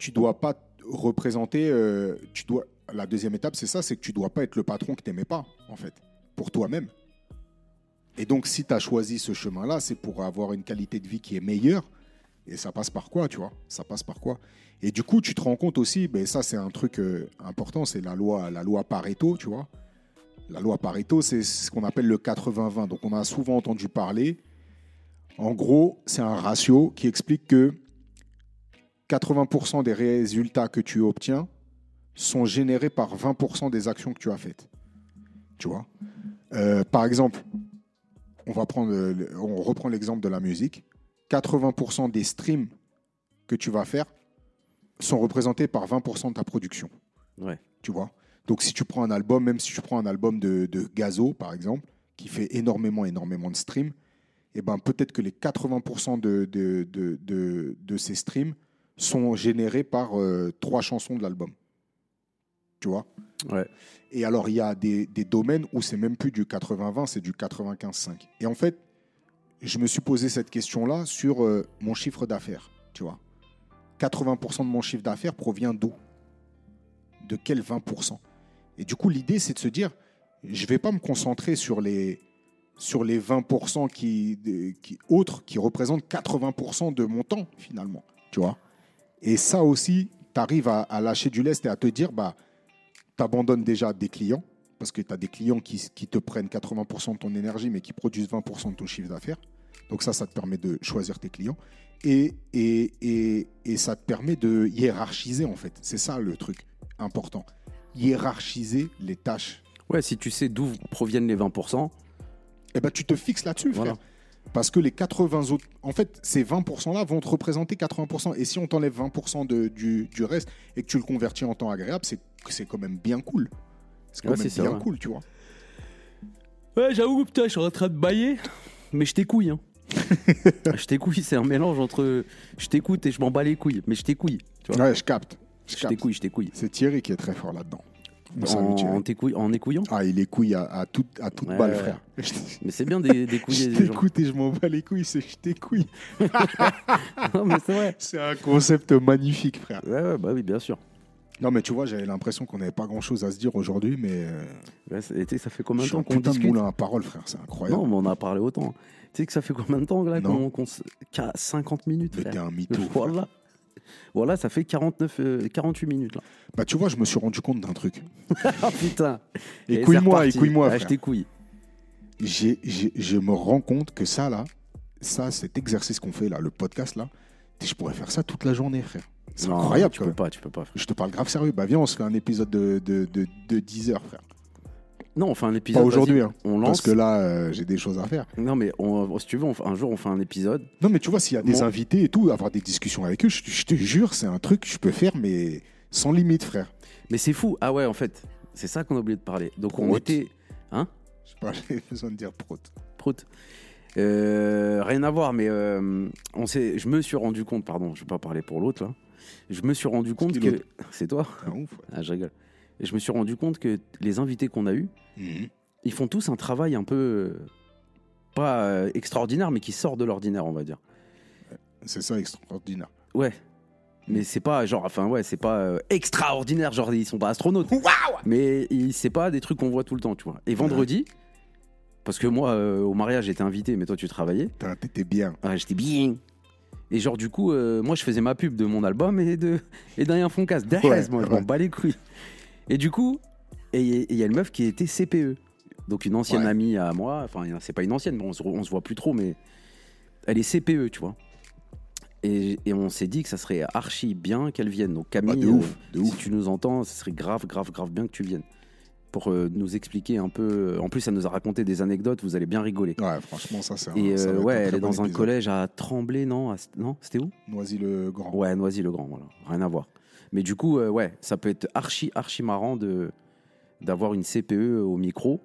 tu dois pas représenter, euh, tu dois, la deuxième étape, c'est ça, c'est que tu dois pas être le patron que tu n'aimais pas, en fait, pour toi-même. Et donc, si tu as choisi ce chemin-là, c'est pour avoir une qualité de vie qui est meilleure. Et ça passe par quoi, tu vois? Ça passe par quoi? Et du coup, tu te rends compte aussi, ben ça c'est un truc euh, important, c'est la loi, la loi Pareto, tu vois? La loi Pareto, c'est ce qu'on appelle le 80-20. Donc on a souvent entendu parler. En gros, c'est un ratio qui explique que 80% des résultats que tu obtiens sont générés par 20% des actions que tu as faites. Tu vois? Euh, Par exemple, on, va prendre, le- on reprend l'exemple de la musique. 80% des streams que tu vas faire sont représentés par 20% de ta production. Ouais. Tu vois? Donc, si tu prends un album, même si tu prends un album de, de Gazo, par exemple, qui fait énormément, énormément de streams, eh ben, peut-être que les 80% de, de, de, de- de ces streams sont générés par euh, trois chansons de l'album. Tu vois? Ouais. Et alors, il y a des, des domaines où c'est même plus du 80-20, c'est du 95-5. Et en fait, je me suis posé cette question-là sur euh, mon chiffre d'affaires. Tu vois 80% de mon chiffre d'affaires provient d'où? De quel 20% Et du coup, l'idée, c'est de se dire, je ne vais pas me concentrer sur les, sur les 20% qui, qui, autres qui représentent 80% de mon temps, finalement. Tu vois Et ça aussi, tu arrives à, à lâcher du lest et à te dire, bah, tu abandonnes déjà des clients, parce que tu as des clients qui, qui te prennent 80% de ton énergie, mais qui produisent 20% de ton chiffre d'affaires. Donc ça, ça te permet de choisir tes clients. Et, et, et, et ça te permet de hiérarchiser, en fait. C'est ça le truc important. Hiérarchiser les tâches. Ouais, si tu sais d'où proviennent les 20%, Eh ben, tu te fixes là-dessus, frère. Parce que les 80 autres, en fait, ces 20%-là vont te représenter 80%. Et si on t'enlève 20% de, du, du reste et que tu le convertis en temps agréable, c'est c'est quand même bien cool. C'est quand Ouais, même c'est ça, bien ouais. cool, tu vois. Ouais, j'avoue, putain, je suis en train de bailler, mais je t'écouille. Hein. *laughs* je t'écouille, c'est un mélange entre je t'écoute et je m'en bats les couilles, mais je t'écouille. Tu vois Ouais, je capte. Je je capte. t'écouille, je t'écouille. C'est Thierry qui est très fort là-dedans. En, en, écouillant? Ah, il est couille à, à toute, à toute Ouais, balle, frère. *laughs* Mais c'est bien d'é- d'écouiller *laughs* Je les gens. t'écoute et je m'en bats les couilles, c'est je t'écouille. *laughs* non, mais c'est vrai. C'est un concept magnifique, frère. Ouais, ouais, bah oui, bien sûr. Non, mais tu vois, j'avais l'impression qu'on n'avait pas grand-chose à se dire aujourd'hui, mais euh, Ouais, ça fait combien je de temps qu'on putain de discute? moulin à parole, frère. C'est incroyable. Non, mais on a parlé autant. Tu sais que ça fait combien de temps là qu'on qu'à 50 minutes Mais t'es un mytho. Voilà. Voilà, ça fait 49, euh, 48 minutes là. Bah, tu vois, je me suis rendu compte d'un truc. *laughs* Ah putain. Et Écouille-moi, reparti. écouille-moi, Ah, frère. je me rends compte que ça, là, ça, cet exercice qu'on fait, là, le podcast, là, je pourrais faire ça toute la journée, frère. C'est incroyable, Tu peux pas, tu peux pas. frère. Je te parle grave sérieux. Bah, viens, on se fait un épisode de, de, de, de 10 heures, frère. Non, on fait un épisode. Pas aujourd'hui, hein, On parce que là, euh, j'ai des choses à faire. Non, mais on- si tu veux, on un jour, on fait un épisode. Non, mais tu vois, s'il y a des Bon. invités et tout, avoir des discussions avec eux, je, je te jure, c'est un truc que je peux faire, mais sans limite, frère. Mais c'est fou. Ah ouais, en fait, c'est ça qu'on a oublié de parler. Donc on était. Hein Je sais pas, *laughs* besoin de dire prout. Prout. Euh, rien à voir, mais euh, on s'est, je me suis rendu compte, pardon, je vais pas parler pour l'autre là. Je me suis rendu compte que *laughs* c'est toi. Un ouf. ouais. Ah, je rigole. Et je me suis rendu compte que les invités qu'on a eus, Mhm. ils font tous un travail un peu euh, pas euh, extraordinaire, mais qui sort de l'ordinaire, on va dire. C'est ça, extraordinaire. Ouais. Mais c'est pas genre, enfin ouais, c'est pas euh, extraordinaire, genre ils sont pas astronautes. Mais il- c'est pas des trucs qu'on voit tout le temps, tu vois. Et vendredi, parce que moi euh, au mariage j'étais invité, mais toi tu travaillais. T'étais bien. Ouais, j'étais bien. Et genre, du coup, euh, moi, je faisais ma pub de mon album et de et d'un Foncast. Derrière, Ouais, moi, je m'en bats les couilles. Et du coup, et il y a une meuf qui était CPE. Donc, une ancienne Ouais. amie à moi. Enfin, c'est pas une ancienne, bon, on, se, on se voit plus trop, mais elle est CPE, tu vois. Et, et on s'est dit que ça serait archi bien qu'elle vienne. Donc Camille, Bah, de ouf, de euh, si ouf. tu nous entends, ce serait grave, grave, grave bien que tu viennes. Pour euh, nous expliquer un peu. En plus, elle nous a raconté des anecdotes, vous allez bien rigoler. Ouais, franchement, ça, c'est un. Et ça euh, ouais, elle est bon dans un collège à Tremblay, non À- Non, c'était où? Noisy-le-Grand. Ouais, Noisy-le-Grand, voilà. Rien à voir. Mais du coup, euh, ouais, ça peut être archi, archi marrant de, d'avoir une CPE au micro.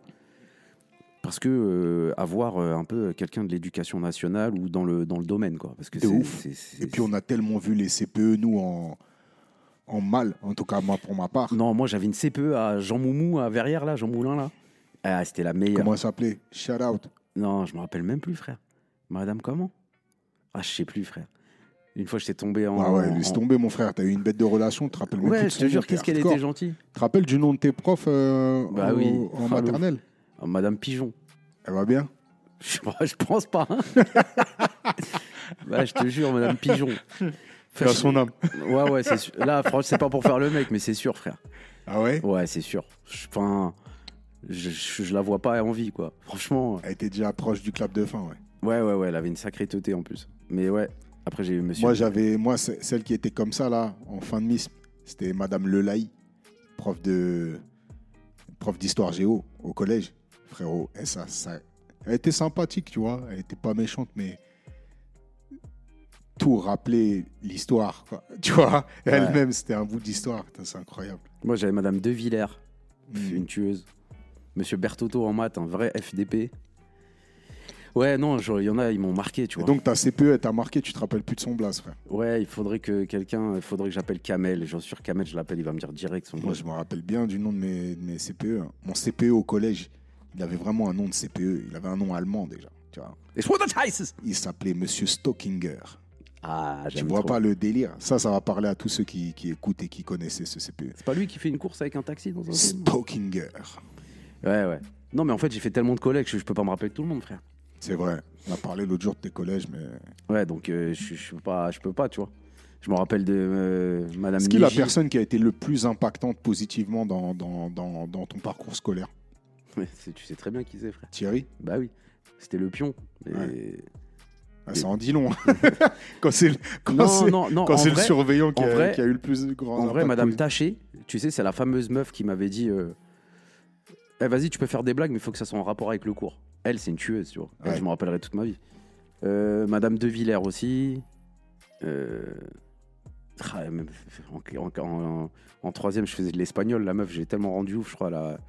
Parce que euh, avoir euh, un peu quelqu'un de l'éducation nationale ou dans le, dans le domaine, quoi. Parce que De c'est, ouf. c'est- c'est- Et puis, on a tellement vu les CPE, nous, en, en mal, en tout cas, moi, pour ma part. Non, moi j'avais une CPE à Jean Moumou, à Verrières, là, Jean Moulin, là. Ah, c'était la meilleure. Comment elle s'appelait? Shout out. Non, je me rappelle même plus, frère. Madame comment? Ah, je sais plus, frère. Une fois, j'étais tombé en. Ah ouais, laisse en- tomber, mon frère. T'as eu une bête de relation, tu te rappelles Ouais, je te jure, qu'est-ce qu'elle était gentille. Tu te rappelles du nom de tes profs euh, Bah oui. en maternelle Ah, Madame Pigeon. Elle va bien *laughs* Je, je pense pas. hein. *laughs* bah, je te jure, Madame Pigeon. Faire son âme. Ouais, ouais, c'est sûr. Là, franchement, c'est pas pour faire le mec, mais c'est sûr, frère. Ah ouais? Ouais, c'est sûr. Enfin, je, je, je la vois pas en vie, quoi. Franchement. Elle était déjà proche du clap de fin, ouais. Ouais, ouais, ouais, elle avait une sacrée teuté en plus. Mais ouais, après, j'ai eu monsieur. Moi, j'avais, moi, celle qui était comme ça, là, en fin de mise, c'était Madame Lelaï, prof de, prof d'histoire géo au collège. Frérot, et ça, ça, elle était sympathique, tu vois. Elle était pas méchante, mais tout rappelait l'histoire, quoi. *laughs* Tu vois, elle-même, c'était un bout d'histoire. C'est incroyable. Moi, j'avais Madame De Villers, Mm. une tueuse. Monsieur Bertotto en maths, un vrai FDP. Ouais, non, il y en a, ils m'ont marqué, tu Et vois. donc, ta CPE, elle t'a marqué, tu te rappelles plus de son blase, frère. Ouais, il faudrait que quelqu'un, il faudrait que j'appelle Kamel. J'en suis sûr, Kamel, je l'appelle, il va me dire direct son Moi, nom. je me rappelle bien du nom de mes, de mes CPE. hein. Mon CPE au collège, il avait vraiment un nom de CPE. Il avait un nom allemand déjà. Tu vois. Il s'appelait Monsieur Stockinger. Ah, Tu vois trop. pas le délire? Ça, ça va parler à tous ceux qui, qui écoutent et qui connaissaient ce CPE. C'est pas lui qui fait une course avec un taxi dans un film? Stockinger. Ouais, ouais. Non, mais en fait, j'ai fait tellement de collègues que je peux pas me rappeler de tout le monde, frère. C'est vrai. On a parlé l'autre jour de tes collèges, mais. Ouais, donc euh, je, je peux pas, je peux pas, tu vois. Je me rappelle de euh, Madame. Est-ce qui est la Niji. personne qui a été le plus impactante positivement dans, dans, dans, dans ton parcours scolaire *laughs* c'est- tu sais très bien qui c'est, frère. Thierry Bah oui, c'était le pion. Et- Ouais. Ah, Ça en dit long. *laughs* quand c'est le, quand Non, c'est- non, non. quand en c'est le vrai, surveillant qui en a, vrai- qui a eu le plus grand En vrai, impact Madame positif. Taché, tu sais, c'est la fameuse meuf qui m'avait dit euh, Eh, Vas-y, tu peux faire des blagues, mais il faut que ça soit en rapport avec le cours. Elle, c'est une tueuse, tu vois. Elle, Ouais. je me rappellerai toute ma vie. Euh, Madame De Villers aussi. Euh, ah, en, en- en- en troisième, je faisais de l'espagnol. La meuf, j'ai tellement rendu ouf, je crois, là,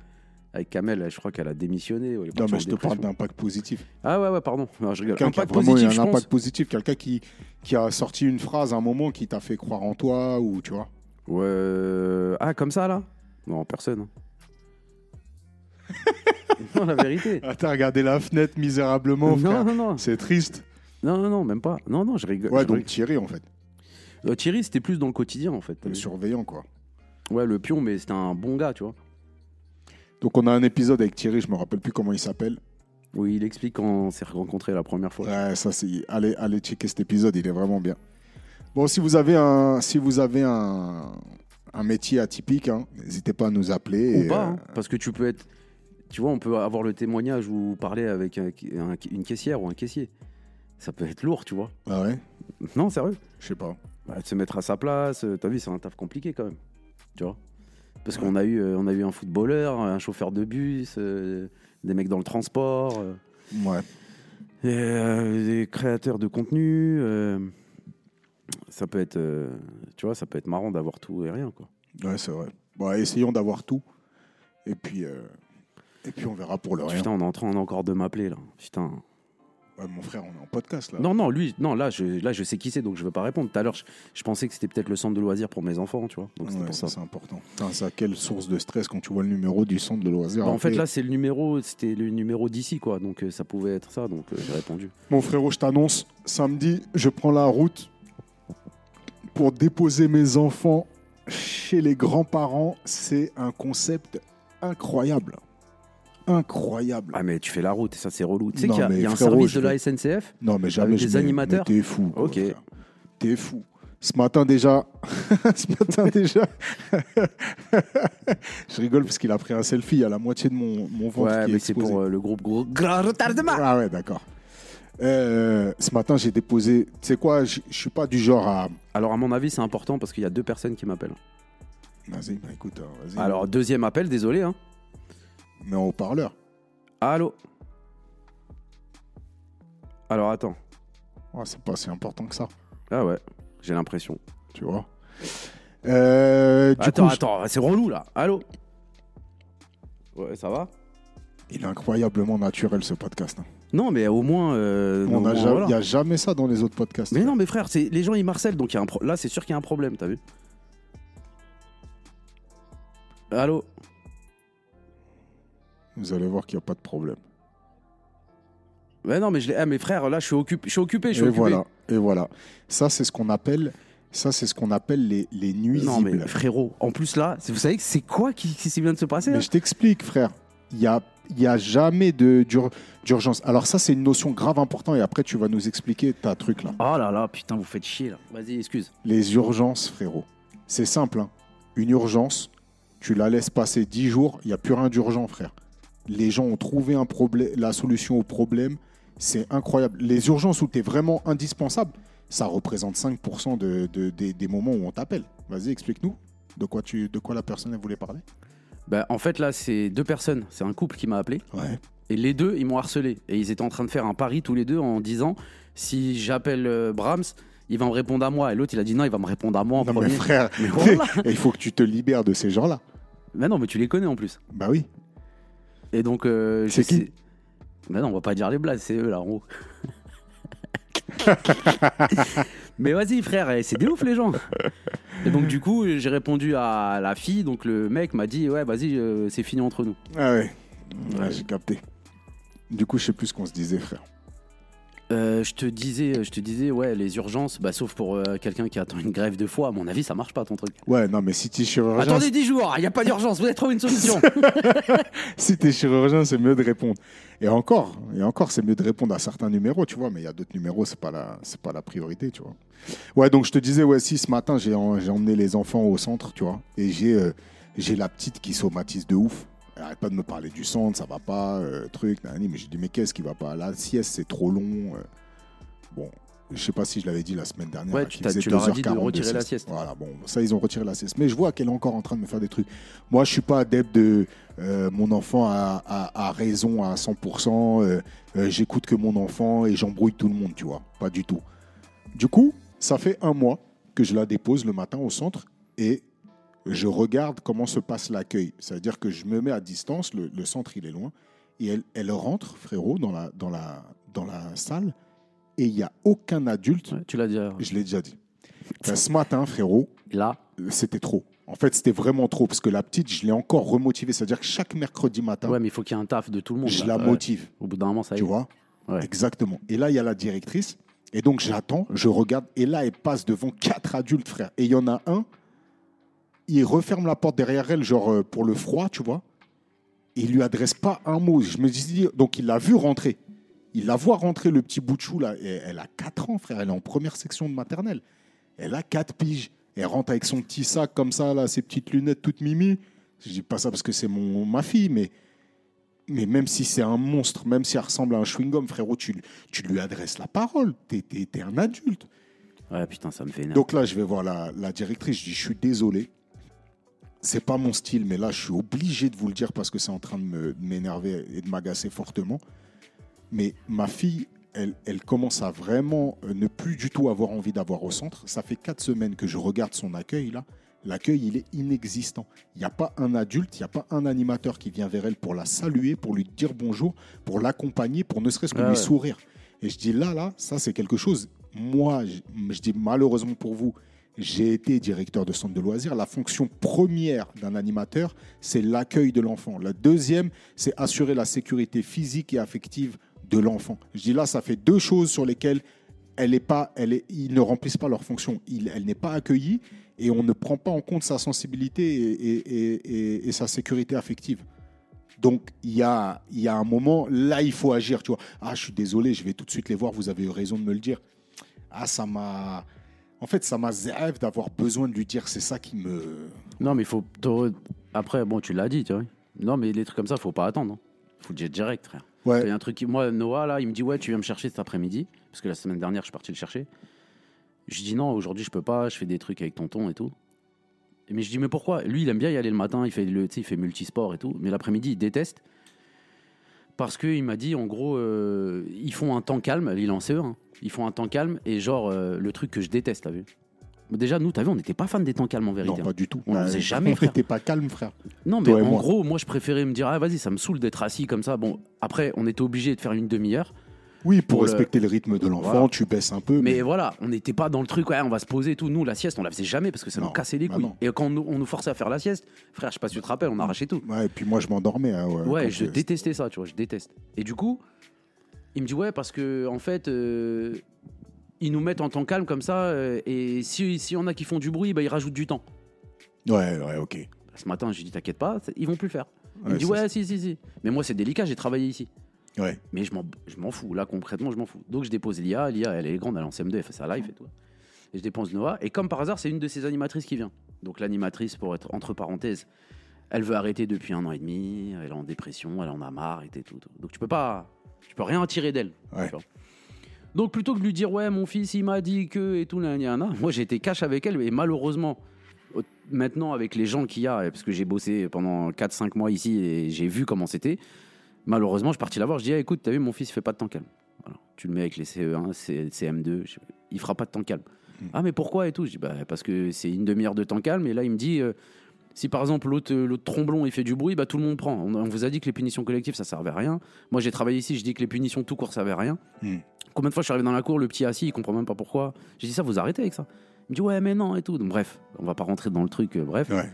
avec Kamel. Je crois qu'elle a démissionné. est Non, mais je te parle d'impact positif. Ah ouais, ouais, pardon. Non, je rigole. Impact positif, je un pense. impact positif. Quelqu'un qui, qui a sorti une phrase à un moment qui t'a fait croire en toi, ou tu vois. Ouais. Ah, comme ça, là? Non, personne. *laughs* *laughs* non, la vérité. Ah, t'as regardé la fenêtre misérablement, non, frère. non, non. C'est triste. Non, non, non, même pas. Non, non, je rigole. Ouais, je donc rigole. Thierry, en fait. Euh, Thierry, c'était plus dans le quotidien, en fait. Le surveillant, quoi. Ouais, le pion, mais c'était un bon gars, tu vois. Donc, on a un épisode avec Thierry, je me rappelle plus comment il s'appelle. Oui, il explique quand on s'est rencontrés la première fois. Ouais, ça, c'est. Allez, allez checker cet épisode, il est vraiment bien. Bon, si vous avez un, si vous avez un, un métier atypique, hein, n'hésitez pas à nous appeler. Ou et, pas, euh, hein, parce que tu peux être. Tu vois, on peut avoir le témoignage ou parler avec un- un- une caissière ou un caissier. Ça peut être lourd, tu vois. Ah ouais? Non, sérieux? Je sais pas. Bah, de se mettre à sa place, euh, t'as vu, c'est un taf compliqué quand même. Tu vois? Parce qu'on a, eu, euh, on a eu un footballeur, un chauffeur de bus, euh, des mecs dans le transport, euh, Ouais. et, euh, des créateurs de contenu. ça peut être, tu vois, ça peut être marrant d'avoir tout et rien, quoi. Ouais, c'est vrai. Bon, essayons d'avoir tout. Et puis, euh, et puis on verra pour le rien. Putain, on est en train encore de m'appeler là. Putain. Ouais, mon frère, on est en podcast là. Non, non, lui, non, là, je, là, je sais qui c'est, donc je veux pas répondre. Tout à l'heure, je, je pensais que c'était peut-être le centre de loisirs pour mes enfants, tu vois. Donc Ouais, pour ça, ça. c'est important. Putain, ça, quelle source de stress quand tu vois le numéro du centre de loisirs. Bah, en fait, là, c'est le numéro, c'était le numéro d'ici, quoi. Donc euh, ça pouvait être ça, donc euh, j'ai répondu. Mon frérot, je t'annonce, samedi, je prends la route pour déposer mes enfants chez les grands-parents. C'est un concept incroyable. Incroyable. Ah, mais tu fais la route, et ça, c'est relou. Tu sais qu'il y a, y a un service de la SNCF Non, mais jamais Avec des animateurs T'es fou. quoi, Ok. T'es fou. Ce matin déjà, *laughs* ce matin *laughs* déjà, *laughs* je rigole parce qu'il a pris un selfie à la moitié de mon, mon ventre Ouais, qui mais c'est pour euh, le groupe gros grand retardement. Ah ouais, d'accord. Euh, ce matin, j'ai déposé. Tu sais quoi, je suis pas du genre à. Alors, à mon avis, c'est important parce qu'il y a deux personnes qui m'appellent. Vas-y, bah écoute, vas-y. Alors, deuxième appel, désolé. Hein. Mais en haut-parleur. Allô? Alors, attends. Ouais, c'est pas si important que ça, Ah ouais, j'ai l'impression. tu vois? Euh, du Attends, coup, attends, c'est relou là. Allô? Ouais, ça va? Il est incroyablement naturel ce podcast. hein. Non, mais au moins. euh, On a voilà. Il n'y a jamais ça dans les autres podcasts. Mais non, mais frère, c'est les gens ils marcellent, donc il y a un pro- là c'est sûr qu'il y a un problème, t'as vu? Allô? Vous allez voir qu'il n'y a pas de problème. Ouais non mais je l'ai- ah, mais frère là je suis occupé, je suis occupé, je suis Et occupé. voilà. Et voilà. Ça, c'est ce qu'on appelle. Ça, c'est ce qu'on appelle les, les nuisibles. Non mais frérot, en plus là, vous savez que c'est quoi qui, qui vient de se passer là Mais je t'explique, frère. Il n'y a, y a jamais d'urgence. Alors ça, c'est une notion grave importante et après, tu vas nous expliquer ta truc là. Oh là là, putain, vous faites chier là. Vas-y, excuse. Les urgences, frérot. C'est simple. hein. Une urgence, tu la laisses passer 10 jours, il n'y a plus rien d'urgent, frère. Les gens ont trouvé un problème, la solution au problème. C'est incroyable. Les urgences où tu es vraiment indispensable, ça représente 5% de, de- des- des moments où on t'appelle. Vas-y, explique-nous. De quoi, tu, de quoi la personne elle voulait parler Bah en fait là c'est deux personnes, c'est un couple qui m'a appelé Ouais. et les deux ils m'ont harcelé et ils étaient en train de faire un pari tous les deux en disant si j'appelle euh, Brahms, il va me répondre à moi et l'autre il a dit non, il va me répondre à moi en Non, premier. mais frère, Mais voilà. *laughs* il faut que tu te libères de ces gens-là. Mais non, mais tu les connais en plus. Bah oui. Et donc, euh, C'est qui sais- Mais non, on va pas dire les blagues, c'est eux là en haut. *laughs* mais vas-y, frère, eh, c'est des ouf les gens. Et donc, du coup, j'ai répondu à la fille. Donc, le mec m'a dit Ouais, vas-y, euh, c'est fini entre nous. Ah ouais. Ouais, j'ai capté. Du coup, je sais plus ce qu'on se disait, frère. Euh, je te disais, je te disais, ouais, les urgences, bah, sauf pour euh, quelqu'un qui attend une grève de foie, à mon avis, ça marche pas ton truc. Ouais, non, mais si t'es chirurgien, Attendez 10 jours, il n'y a pas d'urgence, vous avez trouvé une solution. *laughs* si t'es chirurgien, c'est mieux de répondre. Et encore, et encore, c'est mieux de répondre à certains numéros, tu vois, mais il y a d'autres numéros, c'est pas la, c'est pas la priorité, tu vois. Ouais, donc je te disais, ouais, si ce matin j'ai, en- j'ai emmené les enfants au centre, tu vois, et j'ai, euh, j'ai la petite qui somatise de ouf. Elle arrête pas de me parler du centre, ça va pas, euh, truc, nanani. mais j'ai dit, mais qu'est-ce qui va pas? La sieste, c'est trop long. euh. Bon, je sais pas si je l'avais dit la semaine dernière. Ouais, tu tu leur as dit de 2h40 retirer la sieste. Voilà, bon, ça, ils ont retiré la sieste. Mais je vois qu'elle est encore en train de me faire des trucs. Moi, je suis pas adepte de euh, mon enfant a, a- a raison à 100%, euh, euh, j'écoute que mon enfant et j'embrouille tout le monde, tu vois. Pas du tout. Du coup, ça fait un mois que je la dépose le matin au centre et je regarde comment se passe l'accueil. C'est-à-dire que je me mets à distance, le, le centre il est loin, et elle, elle rentre, frérot, dans la, dans la, dans la salle, et il n'y a aucun adulte. Ouais, tu l'as dit. Je l'ai déjà dit. Ben, ce matin, frérot, Là, euh, c'était trop. En fait, c'était vraiment trop, parce que la petite, je l'ai encore remotivée. C'est-à-dire que chaque mercredi matin, ouais, mais il faut qu'il y ait un taf de tout le monde. je là. la Ouais. motive. Au bout d'un moment, ça y Tu est. vois Ouais. Exactement. Et là, il y a la directrice. Et donc, j'attends, je regarde. Et là, elle passe devant quatre adultes, frère. Et il y en a un, il referme la porte derrière elle, genre euh, pour le froid, tu vois. Et il lui adresse pas un mot. Je me dis, donc il l'a vu rentrer. Il la voit rentrer, le petit bout de chou, là. Et elle a 4 ans, frère. Elle est en première section de maternelle. Elle a 4 piges. Elle rentre avec son petit sac comme ça, là, ses petites lunettes toutes mimi. Je dis pas ça parce que c'est mon, ma fille, mais mais même si c'est un monstre, même si elle ressemble à un chewing-gum, frérot, tu, tu lui adresses la parole. T'es es, un adulte. Ouais, putain, ça me fait énerver. Donc là, je vais voir la, la directrice. Je dis, je suis désolé. C'est pas mon style, mais là, je suis obligé de vous le dire parce que c'est en train de m'énerver et de m'agacer fortement. Mais ma fille, elle, elle commence à vraiment euh, ne plus du tout avoir envie d'avoir au centre. Ça fait quatre semaines que je regarde son accueil là. L'accueil, il est inexistant. Il n'y a pas un adulte, il n'y a pas un animateur qui vient vers elle pour la saluer, pour lui dire bonjour, pour l'accompagner, pour ne serait-ce que Ah lui ouais. sourire. Et je dis là, là, ça c'est quelque chose. Moi, je, je dis malheureusement pour vous, j'ai été directeur de centre de loisirs. La fonction première d'un animateur, c'est l'accueil de l'enfant. La deuxième, c'est assurer la sécurité physique et affective de l'enfant. Je dis là, ça fait deux choses sur lesquelles elle est pas, elle est, ils ne remplissent pas leur fonction. Il- elle n'est pas accueillie et on ne prend pas en compte sa sensibilité et, sa sécurité affective. Donc, il y a, y a un moment, là, il faut agir. Tu vois, ah, je suis désolé, je vais tout de suite les voir, vous avez eu raison de me le dire. Ah, ça m'a. En fait, ça m'a zève d'avoir besoin de lui dire, c'est ça qui me. Non, mais il faut. t'aurais- Après, bon, tu l'as dit, tu vois. Non, mais les trucs comme ça, faut pas attendre. hein. Faut le jet direct, frère. Ouais. Il y a un truc qui- moi, Noah, là, il me dit Ouais, tu viens me chercher cet après-midi. Parce que la semaine dernière, je suis parti le chercher. Je dis Non, aujourd'hui, je peux pas. Je fais des trucs avec tonton et tout. Mais je dis Mais pourquoi? Lui, il aime bien y aller le matin. Il fait, le, tu sais, il fait multisport et tout. Mais l'après-midi, il déteste. Parce qu'il m'a dit, en gros, euh, ils font un temps calme. Il est en CE1. hein. Ils font un temps calme. Et genre, euh, le truc que je déteste, t'as vu Déjà, nous, t'as vu, on n'était pas fans des temps calmes en vérité. Non, hein. pas du tout. On le faisait jamais, frère. T'es pas calme, frère. Non, mais Toi en moi. gros, moi, je préférais me dire, ah, vas-y, ça me saoule d'être assis comme ça. Bon, après, on était obligé de faire une demi-heure. Oui, pour, respecter le... rythme de l'enfant, Voilà. tu baisses un peu. Mais voilà, on n'était pas dans le truc, ouais, on va se poser et tout. Nous, la sieste, on la faisait jamais parce que ça Non, nous cassait les bah couilles. non. et quand on nous, on nous forçait à faire la sieste, frère, je sais pas si tu te rappelles, on arrachait tout. Ouais, et puis moi, je m'endormais. hein, ouais, Ouais, je détestais ça, tu vois, je déteste. Et du coup, il me dit, ouais, parce que, en fait, euh, ils nous mettent en temps calme comme ça, euh, et si, si on a qui font du bruit, bah, ils rajoutent du temps. Ouais, ouais, ok. Ce matin, j'ai dit, t'inquiète pas, ils vont plus le faire. Il me dit, ouais, si, si, si. Mais moi, c'est délicat, j'ai travaillé ici. Ouais. Mais je m'en, fous. Là, concrètement, je m'en fous. Donc, je dépose Lia. Lia, elle est grande, elle est en CM2, elle fait sa live et tout. Et je dépose Noah. Et comme par hasard, c'est une de ses animatrices qui vient. Donc, l'animatrice, pour être entre parenthèses, elle veut arrêter depuis un an et demi. Elle est en dépression, elle en a marre et tout. tout. Donc, tu peux pas. Tu peux rien tirer d'elle. Ouais. Donc, plutôt que de lui dire, ouais, mon fils, il m'a dit que et tout, nan, nan, nan, moi, j'ai été cash avec elle. Et malheureusement, maintenant, avec les gens qu'il y a, parce que j'ai bossé pendant 4-5 mois ici et j'ai vu comment c'était. Malheureusement, je suis parti la voir. Je dis ah, écoute, t'as vu, mon fils, il fait pas de temps calme. Voilà. Tu le mets avec les CE1, C- CM2, je- il fera pas de temps calme. Mm. Ah, mais pourquoi et tout? Je dis bah, parce que c'est une demi-heure de temps calme. Et là, il me dit euh, si par exemple l'autre euh, l'autre tromblon il fait du bruit, bah, tout le monde prend. On, on vous a dit que les punitions collectives ça servait à rien. Moi, j'ai travaillé ici, je dis que les punitions tout court ça servait à rien. Mm. Combien de fois je suis arrivé dans la cour, le petit assis, il comprend même pas pourquoi. J'ai dit ça, vous arrêtez avec ça. Il me dit ouais, mais non et tout. Donc, bref, on va pas rentrer dans le truc. euh, bref. Ouais.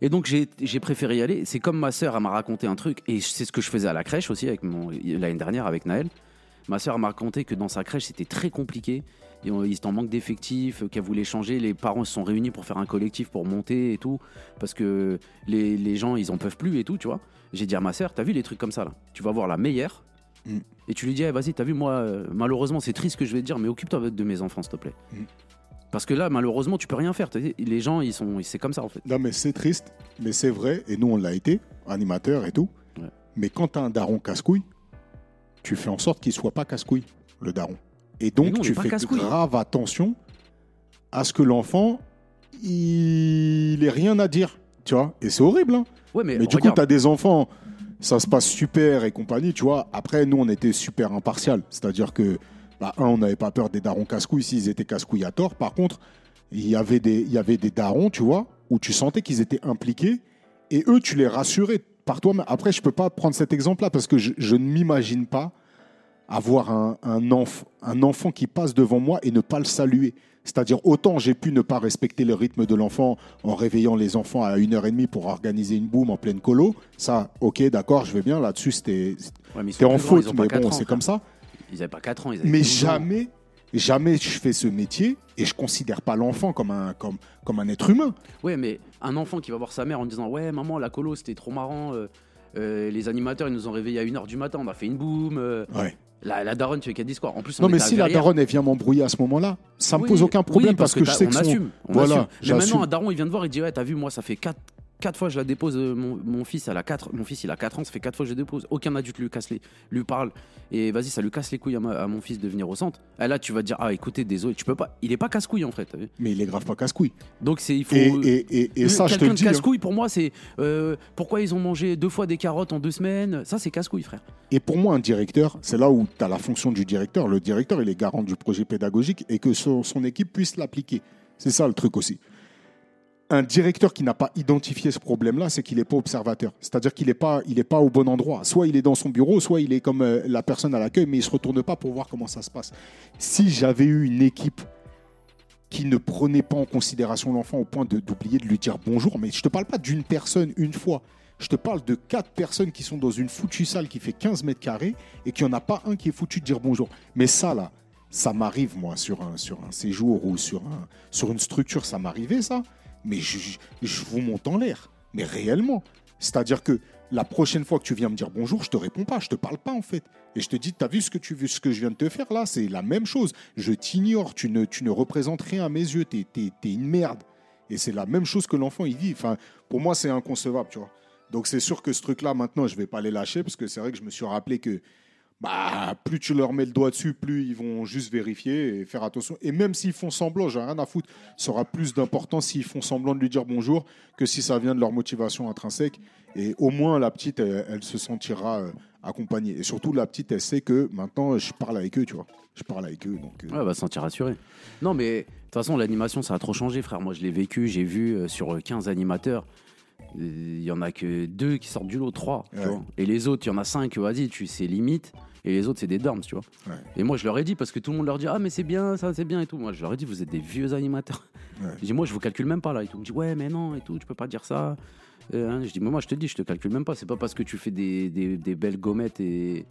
Et donc j'ai j'ai préféré y aller. C'est comme ma sœur, elle m'a raconté un truc, et c'est ce que je faisais à la crèche aussi avec mon l'année dernière avec Naël. Ma sœur m'a raconté que dans sa crèche c'était très compliqué. Et on- Ils étaient en manque d'effectifs, euh, qu'elle voulait changer. Les parents se sont réunis pour faire un collectif pour monter et tout, parce que les, les gens ils en peuvent plus et tout, tu vois. J'ai dit à ma sœur, t'as vu les trucs comme ça là? Tu vas voir la meilleure. Mm. Et tu lui dis, Eh, vas-y, t'as vu, moi, euh, malheureusement, c'est triste ce que je vais te dire, mais occupe-toi de mes enfants, s'il te plaît. Mm. Parce que là, malheureusement, tu peux rien faire. T'as dit, Les gens, ils sont, c'est comme ça, en fait. Non, mais c'est triste, mais c'est vrai, et nous on l'a été, animateur et tout. Ouais. Mais quand t'as un daron casse-couille, tu fais en sorte qu'il soit pas casse-couille, le daron. Et donc on tu est pas fais casse-couille. grave attention à ce que l'enfant, il ait rien à dire, tu vois. Et c'est horrible, hein. Ouais, mais, Mais du coup, regarde, tu as des enfants, ça se passe super et compagnie, tu vois. Après, nous, on était super impartial. C'est-à-dire que, bah, un, on n'avait pas peur des darons casse-couilles s'ils étaient casse-couilles à tort. Par contre, il y avait des, il y avait des darons, tu vois, où tu sentais qu'ils étaient impliqués et eux, tu les rassurais par toi. Après, je peux pas prendre cet exemple-là parce que je, je ne m'imagine pas avoir un, un, enf- un enfant qui passe devant moi et ne pas le saluer. C'est-à-dire, autant j'ai pu ne pas respecter le rythme de l'enfant en réveillant les enfants à 1h30 pour organiser une boum en pleine colo. Ça, ok, d'accord, je vais bien. Là-dessus, c'était ouais, mais en faute, mais bon, c'est comme ça. Ils avaient pas 4 ans, ils avaient Mais 12 ans. jamais, jamais je fais ce métier et je considère pas l'enfant comme un, comme, comme un être humain. Ouais, mais un enfant qui va voir sa mère en disant Ouais, maman, la colo, c'était trop marrant. euh, euh, les animateurs, ils nous ont réveillés à 1h du matin, on a fait une boum. euh, Ouais. la, la daronne, tu fais qu'elle dit quoi? En plus, on Non, mais était à si la Verrières. daronne, elle vient m'embrouiller à ce moment-là, ça me Oui, pose aucun problème parce, que, je t'as- sais on que son- assume, on Voilà, assume. Mais j'assume. maintenant, un daron, il vient de voir, il dit Ouais, t'as vu, moi, ça fait 4 quatre fois je la dépose. euh, Mon, mon fils, elle a quatre, mon fils, il a 4 ans, ça fait 4 fois que je dépose. Aucun adulte lui casse les, lui parle. Et vas-y, ça lui casse les couilles à, ma- à mon fils de venir au centre. Et là, tu vas dire Ah, écoutez, désolé, tu peux pas. Il est pas casse-couille en fait. t'as vu Mais il est grave pas casse-couille. Donc, c'est il faut. Et, et, et, et Euh, ça, je te Quelqu'un le de dis. hein. casse-couille, pour moi, c'est euh, pourquoi ils ont mangé deux fois des carottes en deux semaines? Ça, c'est casse-couille, frère. Et pour moi, un directeur, c'est là où tu as la fonction du directeur. Le directeur, il est garant du projet pédagogique et que son, son équipe puisse l'appliquer. C'est ça le truc aussi. Un directeur qui n'a pas identifié ce problème-là, c'est qu'il n'est pas observateur. C'est-à-dire qu'il n'est pas, pas au bon endroit. Soit il est dans son bureau, soit il est comme euh, la personne à l'accueil, mais il ne se retourne pas pour voir comment ça se passe. Si j'avais eu une équipe qui ne prenait pas en considération l'enfant au point de- d'oublier de lui dire bonjour, mais je ne te parle pas d'une personne une fois. Je te parle de quatre personnes qui sont dans une foutue salle qui fait 15 mètres carrés et qu'il n'y en a pas un qui est foutu de dire bonjour. Mais ça, là, ça m'arrive, moi, sur un, sur un séjour ou sur, un, sur une structure, ça m'arrivait, ça. Mais je, vous monte en l'air. Mais réellement. C'est-à-dire que la prochaine fois que tu viens me dire bonjour, je te réponds pas, je te parle pas, en fait. Et je te dis, t'as vu ce que, tu, ce que je viens de te faire là? C'est la même chose. Je t'ignore, tu ne, représentes rien à mes yeux, t'es es, une merde. Et c'est la même chose que l'enfant, il vit. Enfin, pour moi, c'est inconcevable, tu vois. Donc c'est sûr que ce truc-là, maintenant, je vais pas les lâcher parce que c'est vrai que je me suis rappelé que bah, plus tu leur mets le doigt dessus, plus ils vont juste vérifier et faire attention. Et même s'ils font semblant, j'ai rien à foutre, ça aura plus d'importance s'ils font semblant de lui dire bonjour que si ça vient de leur motivation intrinsèque. Et au moins, la petite, elle, se sentira euh, accompagnée. Et surtout, la petite, elle sait que maintenant, je parle avec eux, tu vois. Je parle avec eux. Donc, euh, elle va se sentir rassurée. Non, mais de toute façon, l'animation, ça a trop changé, frère. Moi, je l'ai vécu, j'ai vu euh, sur 15 animateurs. Il y en a que deux qui sortent du lot, trois. tu Ouais. vois. Et les autres, il y en a cinq, vas-y, tu c'est limite. Et les autres, c'est des dorms, tu vois. Et moi, je leur ai dit, parce que tout le monde leur dit, ah, mais c'est bien, ça, c'est bien et tout. Moi, je leur ai dit, vous êtes des vieux animateurs. Je dis, moi, je vous calcule même pas là. Et tout. Ils me dit, ouais, mais non, et tout, tu peux pas dire ça. Euh, hein. je dis, mais moi, je te dis, je te calcule même pas. C'est pas parce que tu fais des, des- des belles gommettes et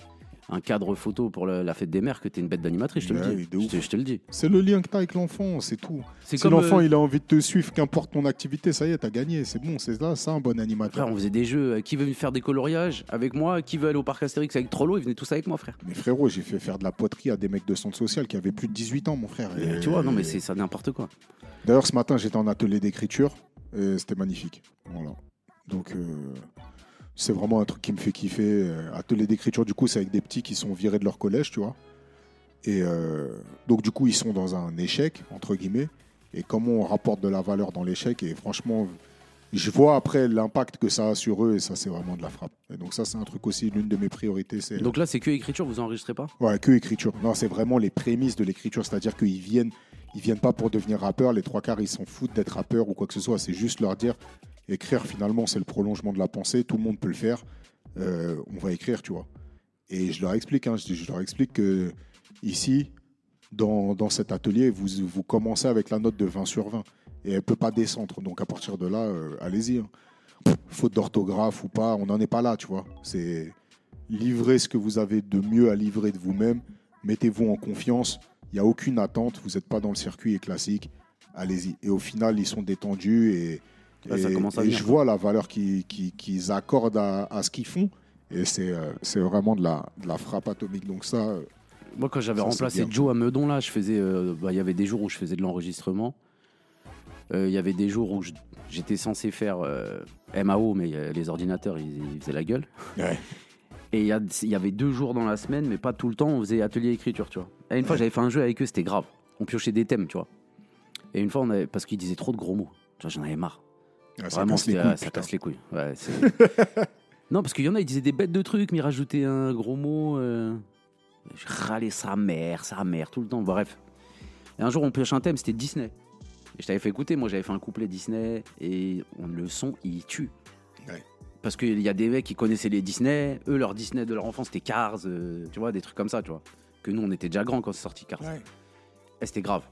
un cadre photo pour la, la fête des mères que t'es une bête d'animatrice, je te Ouais, le dis. de Je ouf. te, je te le dis. C'est le lien que tu as avec l'enfant, c'est tout. Si comme. l'enfant euh, il a envie de te suivre, qu'importe ton activité, ça y est, t'as gagné. C'est bon, c'est là, ça un bon animateur. Frère, on faisait des jeux. euh, Qui veut faire des coloriages avec moi? Qui veut aller au parc Astérix avec Trollo? Ils venaient tous avec moi, frère. Mais frérot, j'ai fait faire de la poterie à des mecs de centre social qui avaient plus de 18 ans, mon frère. Et tu vois, non, mais c'est ça n'importe quoi. D'ailleurs, ce matin, j'étais en atelier d'écriture et c'était magnifique. Voilà. Donc, euh, c'est vraiment un truc qui me fait kiffer. Euh, Atelier d'écriture, du coup, c'est avec des petits qui sont virés de leur collège, tu vois. Et euh, donc, du coup, ils sont dans un échec, entre guillemets. Et comment on rapporte de la valeur dans l'échec. Et franchement, je vois après l'impact que ça a sur eux et ça, c'est vraiment de la frappe. Et donc, ça, c'est un truc aussi, l'une de mes priorités. C'est Donc là, c'est que écriture, vous enregistrez pas? Ouais, que écriture. Non, c'est vraiment les prémices de l'écriture, c'est-à-dire qu'ils viennent, ils viennent pas pour devenir rappeurs. Les trois quarts, ils s'en foutent d'être rappeurs ou quoi que ce soit. C'est juste leur dire, écrire finalement, c'est le prolongement de la pensée. Tout le monde peut le faire. Euh, on va écrire, tu vois. Et je leur explique, hein, je, leur explique que ici, dans, dans cet atelier, vous, vous commencez avec la note de 20 sur 20 et elle peut pas descendre. Donc à partir de là, euh, allez-y. hein. Faute d'orthographe ou pas, on n'en est pas là, tu vois. C'est livrez ce que vous avez de mieux à livrer de vous-même. Mettez-vous en confiance. Il n'y a aucune attente. Vous n'êtes pas dans le circuit classique. Allez-y. Et au final, ils sont détendus et, Ça et- commence à et venir, je vois la valeur qu'ils accordent à, à ce qu'ils font. Et c'est euh, c'est vraiment de la, de la frappe atomique. Donc ça, euh, Moi, quand j'avais remplacé. Joe à Meudon, là, je faisais. euh, bah, Il y avait des jours où je faisais de l'enregistrement. Euh, Il y avait des jours où je- j'étais censé faire euh, MAO, mais les ordinateurs, ils, ils faisaient la gueule. Ouais. Et il y, avait deux jours dans la semaine, mais pas tout le temps, on faisait atelier écriture, tu vois. Et une fois, Ouais. j'avais fait un jeu avec eux, c'était grave. On piochait des thèmes, tu vois. Et une fois, on avait, parce qu'ils disaient trop de gros mots. Tu vois, J'en avais marre. Ça Vraiment, casse les c'était- couilles, ah, ça putain. casse les couilles. Ouais, c'est- *laughs* non, parce qu'il y en a, ils disaient des bêtes de trucs, mais ils rajoutaient un gros mot. euh, Je râlais sa mère, sa mère, tout le temps. Bref. Et un jour, on pioche un thème, c'était Disney. Et je t'avais fait écouter, moi j'avais fait un couplet Disney, et on, le son, il tue. Ouais. Parce qu'il y a des mecs qui connaissaient les Disney, eux, leur Disney de leur enfance, c'était Cars, euh, tu vois, des trucs comme ça, tu vois. Que nous, on était déjà grands quand c'est sorti Cars. Ouais. Et c'était grave.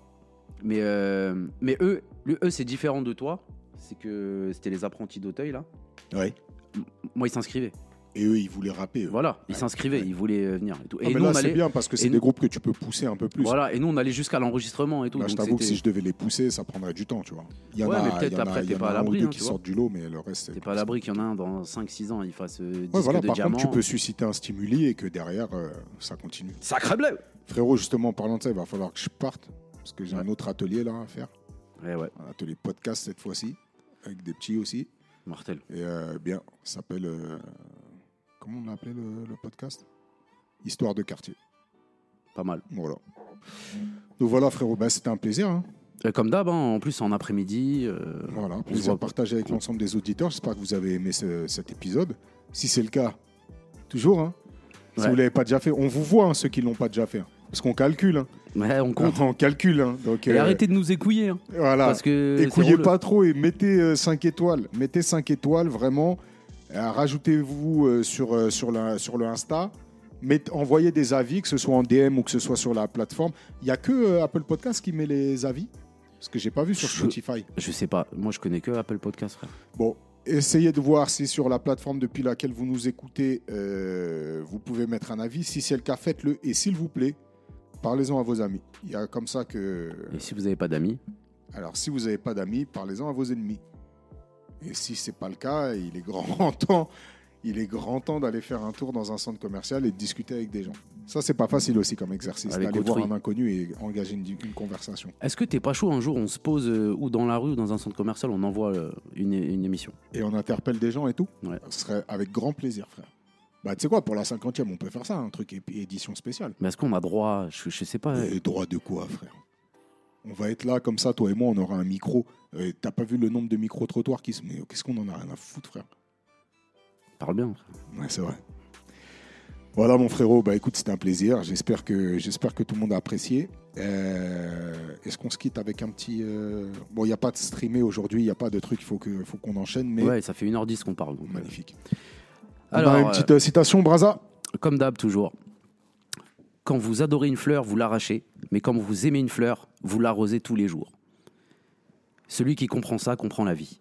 Mais, euh, mais eux, le- eux c'est différent de toi. C'est que c'était les apprentis d'Auteuil, là. Ouais. Moi, ils s'inscrivaient. Et eux, ils voulaient rapper. eux. Voilà, ils Ouais, s'inscrivaient, ouais. ils voulaient euh, venir et tout. Mais nous, là, on c'est allait, bien parce que c'est des groupes que tu peux pousser un peu plus. voilà, et nous, on allait jusqu'à l'enregistrement et tout. Là, je donc t'avoue que si je devais les pousser, ça prendrait du temps, tu vois. Il y en Ouais, a, mais peut-être y en après, y t'es pas à l'abri, hein, qui sortent du lot, mais le reste, c'est T'es pas à l'abri qu'il y en a un dans 5-6 ans, il fasse euh, Ouais, voilà, de par diamant. contre, tu peux susciter un stimuli et que derrière, euh, ça continue. Sacré bleu Frérot, justement, en parlant de ça, il va falloir que je parte parce que j'ai un autre atelier là à faire. Ouais, ouais, Un atelier podcast cette fois-ci, avec des petits aussi. mortel. Et euh, bien, ça s'appelle. euh, comment on l'a appelé le, le podcast? Histoire de quartier. Pas mal. Voilà. Donc voilà, frérot, bah, c'était un plaisir. hein. Euh, Comme d'hab, hein, en plus en après-midi. euh, Voilà, se plaisir voit- partagé avec l'ensemble des auditeurs. J'espère que vous avez aimé ce- cet épisode. Si c'est le cas, toujours, hein, si Ouais. vous ne l'avez pas déjà fait, on vous voit, hein, ceux qui ne l'ont pas déjà fait. hein, parce qu'on calcule. hein. Ouais, on compte. *laughs* on calcule. hein, donc, Et euh, arrêtez de nous écouiller. hein, Voilà. parce que. relou. pas trop et mettez 5 étoiles. Mettez 5 étoiles, vraiment. Euh, Rajoutez-vous euh, sur, euh, sur, la, sur le Insta. Envoyez des avis, que ce soit en DM ou que ce soit sur la plateforme. Il n'y a que euh, Apple Podcast qui met les avis? Parce que j'ai pas vu sur Je- Spotify. Je sais pas, moi je connais que Apple Podcast, frère. Bon, essayez de voir si sur la plateforme depuis laquelle vous nous écoutez, euh, vous pouvez mettre un avis. Si c'est le cas, faites-le. Et s'il vous plaît, parlez-en à vos amis. Il y a comme ça que... Et si vous n'avez pas d'amis, Alors, si vous n'avez pas d'amis, parlez-en à vos ennemis. Et si c'est pas le cas, il est grand *laughs* temps, il est grand temps d'aller faire un tour dans un centre commercial et de discuter avec des gens. Ça, c'est pas facile aussi comme exercice, d'aller voir un inconnu et engager une, une conversation. Est-ce que t'es pas chaud un jour, on se pose euh, ou dans la rue ou dans un centre commercial, on envoie euh, une, une émission? Et on interpelle des gens et tout? Ouais. Ce serait avec grand plaisir, frère. Bah, tu sais quoi, pour la cinquantième, on peut faire ça, un truc é- édition spéciale. Mais est-ce qu'on a droit je, je sais pas. Et droit de quoi, frère? On va être là comme ça, toi et moi, on aura un micro. Euh, T'as pas vu le nombre de micro-trottoirs qui se. Mais qu'est-ce qu'on en a rien à foutre, frère? Parle bien. frère. Ouais, c'est vrai. Voilà, mon frérot. Bah écoute, c'était un plaisir. J'espère que, j'espère que tout le monde a apprécié. Euh, Est-ce qu'on se quitte avec un petit. euh, Bon, il n'y a pas de streamer aujourd'hui, il n'y a pas de truc, il faut que- faut qu'on enchaîne, mais. Ouais, ça fait 1h10 qu'on parle. donc, euh. Magnifique. Alors, Alors, une petite euh, citation, Braza Comme d'hab, toujours. Quand vous adorez une fleur, vous l'arrachez, mais quand vous aimez une fleur, vous l'arrosez tous les jours. Celui qui comprend ça comprend la vie.